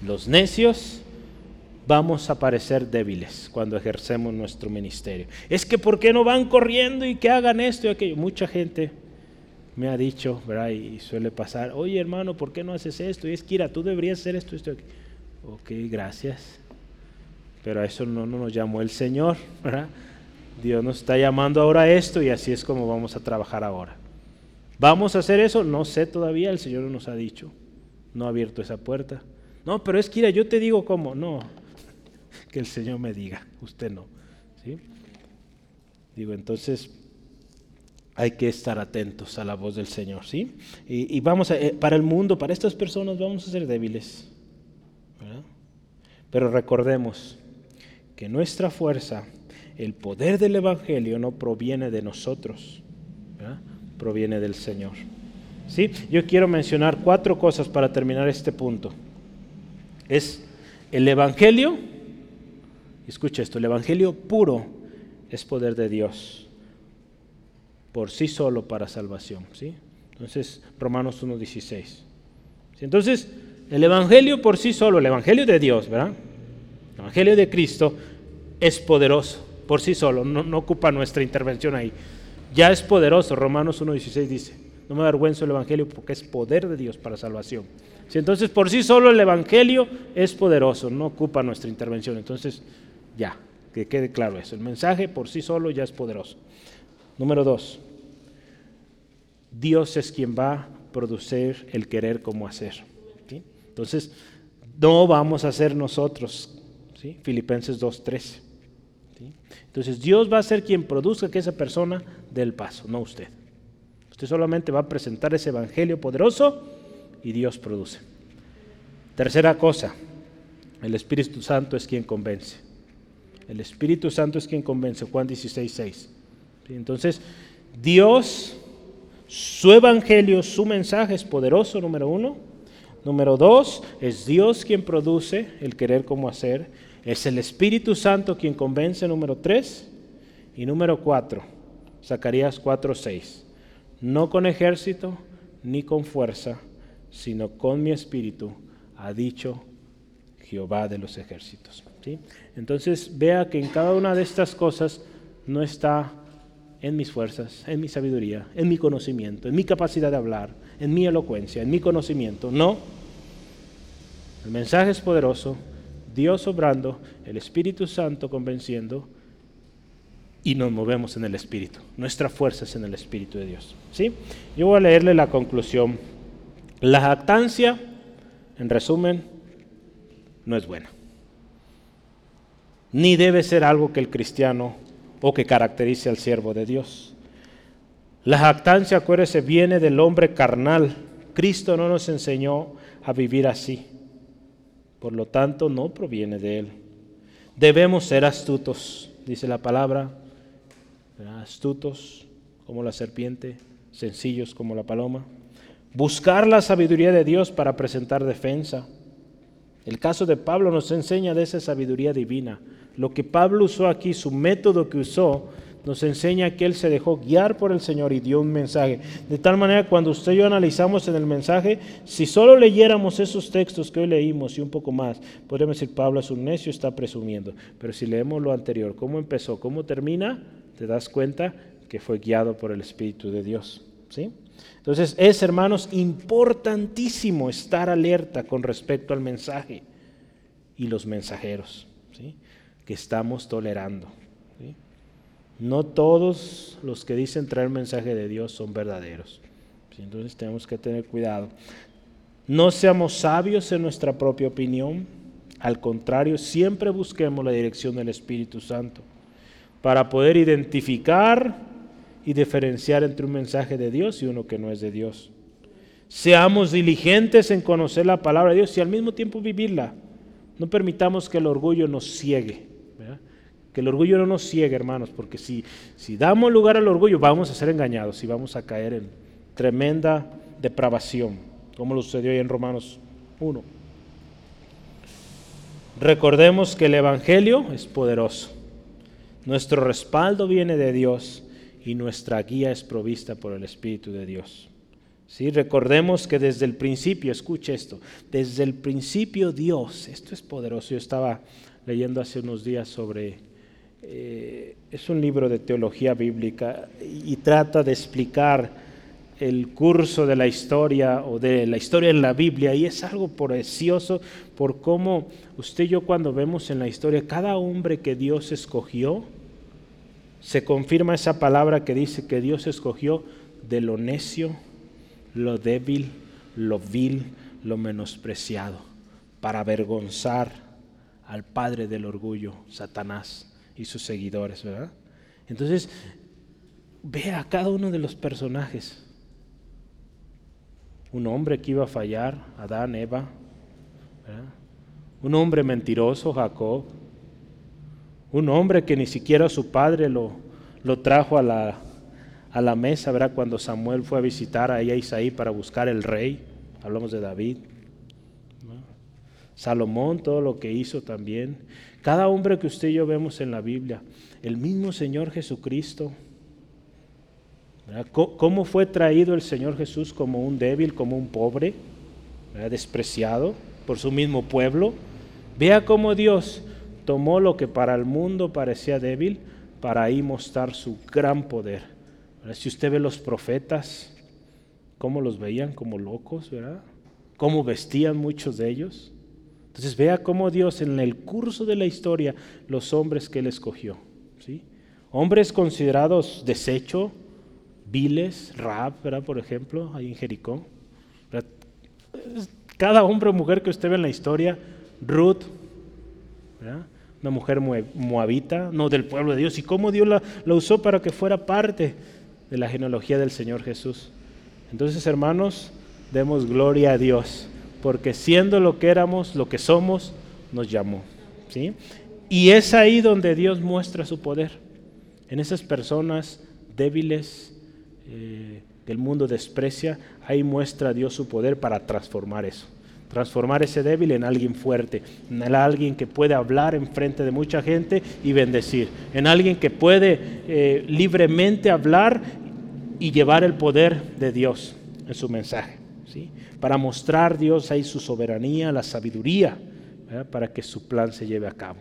los necios, vamos a parecer débiles cuando ejercemos nuestro ministerio. Es que ¿por qué no van corriendo y que hagan esto y aquello? Mucha gente me ha dicho, ¿verdad? Y suele pasar, oye hermano, ¿por qué no haces esto? Y es Kira, tú deberías hacer esto, esto. Ok, gracias. Pero a eso no, no nos llamó el Señor, ¿verdad? Dios nos está llamando ahora a esto y así es como vamos a trabajar ahora. ¿Vamos a hacer eso? No sé todavía, el Señor nos ha dicho. No ha abierto esa puerta. No, pero es Kira, yo te digo cómo. No, que el Señor me diga, usted no. ¿sí? Digo, entonces hay que estar atentos a la voz del Señor, ¿sí? Y, vamos a, eh, para el mundo, para estas personas vamos a ser débiles. Pero recordemos que nuestra fuerza, el poder del Evangelio no proviene de nosotros, proviene del Señor. ¿Sí? Yo quiero mencionar cuatro cosas para terminar este punto. Es el Evangelio, escucha esto, el Evangelio puro es poder de Dios por sí solo para salvación. ¿sí? Entonces, Romanos 1.16. Entonces, el Evangelio por sí solo, el Evangelio de Dios, ¿verdad? El Evangelio de Cristo es poderoso por sí solo, no, ocupa nuestra intervención ahí. Ya es poderoso, Romanos 1.16 dice, no me avergüenzo el Evangelio porque es poder de Dios para salvación. entonces por sí solo el Evangelio es poderoso, no ocupa nuestra intervención. Entonces, ya, que quede claro eso. El mensaje por sí solo ya es poderoso. Número dos, Dios es quien va a producir el querer como hacer. Entonces, no vamos a ser nosotros. ¿sí? Filipenses 2.13. Entonces, Dios va a ser quien produzca que esa persona dé el paso, no usted. Usted solamente va a presentar ese evangelio poderoso y Dios produce. Tercera cosa, el Espíritu Santo es quien convence. El Espíritu Santo es quien convence, Juan 16.6. Entonces, Dios, su evangelio, su mensaje es poderoso, número uno. Número dos, es Dios quien produce el querer como hacer. Es el Espíritu Santo quien convence, número tres. Y número cuatro, Zacarías 4:6. No con ejército ni con fuerza, sino con mi espíritu, ha dicho Jehová de los ejércitos. Entonces vea que en cada una de estas cosas no está en mis fuerzas, en mi sabiduría, en mi conocimiento, en mi capacidad de hablar, en mi elocuencia, en mi conocimiento. No. El mensaje es poderoso, Dios obrando, el Espíritu Santo convenciendo y nos movemos en el Espíritu. Nuestra fuerza es en el Espíritu de Dios. ¿sí? Yo voy a leerle la conclusión. La jactancia, en resumen, no es buena. Ni debe ser algo que el cristiano o que caracterice al siervo de Dios. La jactancia, acuérdese, viene del hombre carnal. Cristo no nos enseñó a vivir así. Por lo tanto, no proviene de Él. Debemos ser astutos, dice la palabra, astutos como la serpiente, sencillos como la paloma. Buscar la sabiduría de Dios para presentar defensa. El caso de Pablo nos enseña de esa sabiduría divina. Lo que Pablo usó aquí, su método que usó, nos enseña que él se dejó guiar por el Señor y dio un mensaje. De tal manera, cuando usted y yo analizamos en el mensaje, si solo leyéramos esos textos que hoy leímos y un poco más, podríamos decir, Pablo es un necio, está presumiendo. Pero si leemos lo anterior, cómo empezó, cómo termina, te das cuenta que fue guiado por el Espíritu de Dios. Entonces es, hermanos, importantísimo estar alerta con respecto al mensaje y los mensajeros ¿sí? Que estamos tolerando. No todos los que dicen traer mensaje de Dios son verdaderos. Entonces tenemos que tener cuidado. No seamos sabios en nuestra propia opinión. Al contrario, siempre busquemos la dirección del Espíritu Santo para poder identificar y diferenciar entre un mensaje de Dios y uno que no es de Dios. Seamos diligentes en conocer la palabra de Dios y al mismo tiempo vivirla. No permitamos que el orgullo nos ciegue. Que el orgullo no nos ciegue, hermanos, porque si, si damos lugar al orgullo vamos a ser engañados y vamos a caer en tremenda depravación, como lo sucedió ahí en Romanos 1. Recordemos que el Evangelio es poderoso. Nuestro respaldo viene de Dios y nuestra guía es provista por el Espíritu de Dios. ¿Sí? Recordemos que desde el principio, escuche esto, desde el principio Dios, esto es poderoso, yo estaba leyendo hace unos días sobre, eh, es un libro de teología bíblica y trata de explicar el curso de la historia o de la historia en la Biblia y es algo precioso por cómo usted y yo cuando vemos en la historia cada hombre que Dios escogió, se confirma esa palabra que dice que Dios escogió de lo necio, lo débil, lo vil, lo menospreciado, para avergonzar al padre del orgullo, Satanás y sus seguidores, ¿verdad? Entonces, ve a cada uno de los personajes. Un hombre que iba a fallar, Adán, Eva, un hombre mentiroso, Jacob, un hombre que ni siquiera su padre lo, lo trajo a la, a la mesa, ¿verdad? Cuando Samuel fue a visitar a Isaí para buscar el rey. Hablamos de David. Salomón, todo lo que hizo también. Cada hombre que usted y yo vemos en la Biblia. El mismo Señor Jesucristo. ¿Cómo fue traído el Señor Jesús como un débil, como un pobre, despreciado por su mismo pueblo? Vea cómo Dios tomó lo que para el mundo parecía débil para ahí mostrar su gran poder. Si usted ve los profetas, cómo los veían como locos. Cómo vestían muchos de ellos. Entonces vea cómo Dios en el curso de la historia, los hombres que él escogió, ¿sí? Hombres considerados desecho, viles, Rab, ¿verdad? Por ejemplo, ahí en Jericó. Cada hombre o mujer que usted ve en la historia, Ruth, una mujer moabita, no del pueblo de Dios, y cómo Dios la, usó para que fuera parte de la genealogía del Señor Jesús. Entonces, hermanos, demos gloria a Dios, porque siendo lo que éramos, lo que somos, nos llamó. ¿sí? Y es ahí donde Dios muestra su poder, en esas personas débiles eh, que el mundo desprecia, ahí muestra Dios su poder para transformar eso transformar ese débil en alguien fuerte, en alguien que puede hablar en frente de mucha gente y bendecir, en alguien que puede eh, libremente hablar y llevar el poder de Dios en su mensaje. Para mostrar Dios ahí su soberanía, la sabiduría, para que su plan se lleve a cabo.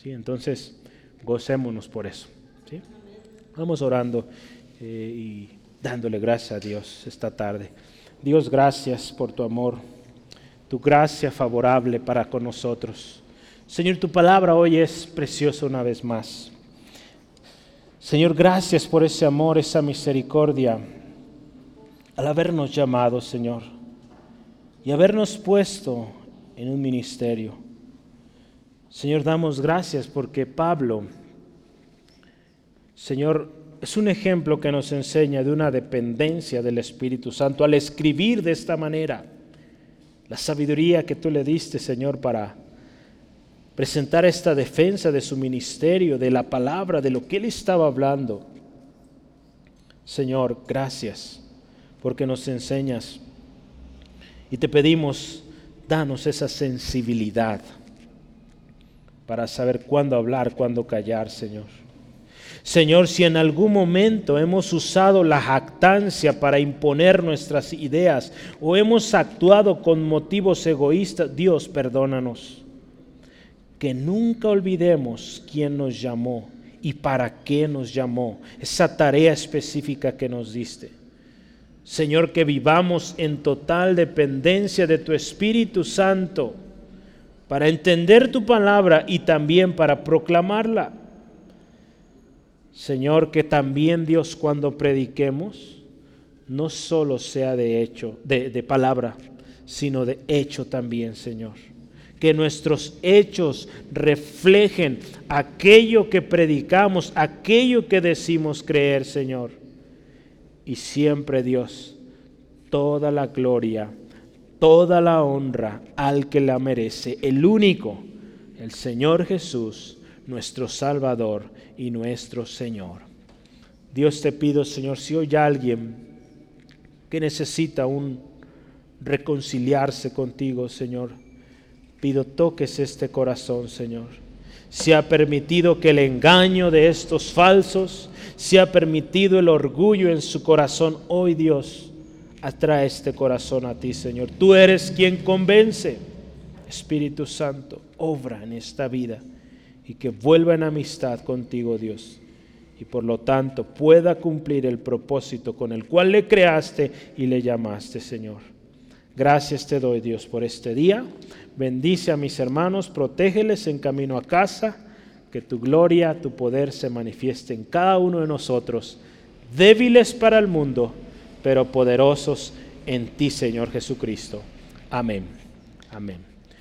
¿sí? Entonces, gocémonos por eso. ¿sí? Vamos orando eh, y dándole gracias a Dios esta tarde. Dios, gracias por tu amor tu gracia favorable para con nosotros. Señor, tu palabra hoy es preciosa una vez más. Señor, gracias por ese amor, esa misericordia, al habernos llamado, Señor, y habernos puesto en un ministerio. Señor, damos gracias porque Pablo, Señor, es un ejemplo que nos enseña de una dependencia del Espíritu Santo al escribir de esta manera la sabiduría que tú le diste, Señor, para presentar esta defensa de su ministerio, de la palabra, de lo que él estaba hablando. Señor, gracias porque nos enseñas y te pedimos, danos esa sensibilidad para saber cuándo hablar, cuándo callar, Señor. Señor, si en algún momento hemos usado la jactancia para imponer nuestras ideas o hemos actuado con motivos egoístas, Dios, perdónanos. Que nunca olvidemos quién nos llamó y para qué nos llamó, esa tarea específica que nos diste. Señor, que vivamos en total dependencia de tu Espíritu Santo para entender tu palabra y también para proclamarla. Señor, que también Dios cuando prediquemos no solo sea de hecho, de, de palabra, sino de hecho también, Señor. Que nuestros hechos reflejen aquello que predicamos, aquello que decimos creer, Señor. Y siempre, Dios, toda la gloria, toda la honra al que la merece, el único, el Señor Jesús, nuestro Salvador y nuestro Señor. Dios te pido, Señor, si hoy alguien que necesita un reconciliarse contigo, Señor, pido toques este corazón, Señor. Se ha permitido que el engaño de estos falsos, se ha permitido el orgullo en su corazón, hoy Dios, atrae este corazón a ti, Señor. Tú eres quien convence. Espíritu Santo, obra en esta vida y que vuelva en amistad contigo, Dios. Y por lo tanto pueda cumplir el propósito con el cual le creaste y le llamaste, Señor. Gracias te doy, Dios, por este día. Bendice a mis hermanos, protégeles en camino a casa, que tu gloria, tu poder se manifieste en cada uno de nosotros, débiles para el mundo, pero poderosos en ti, Señor Jesucristo. Amén. Amén.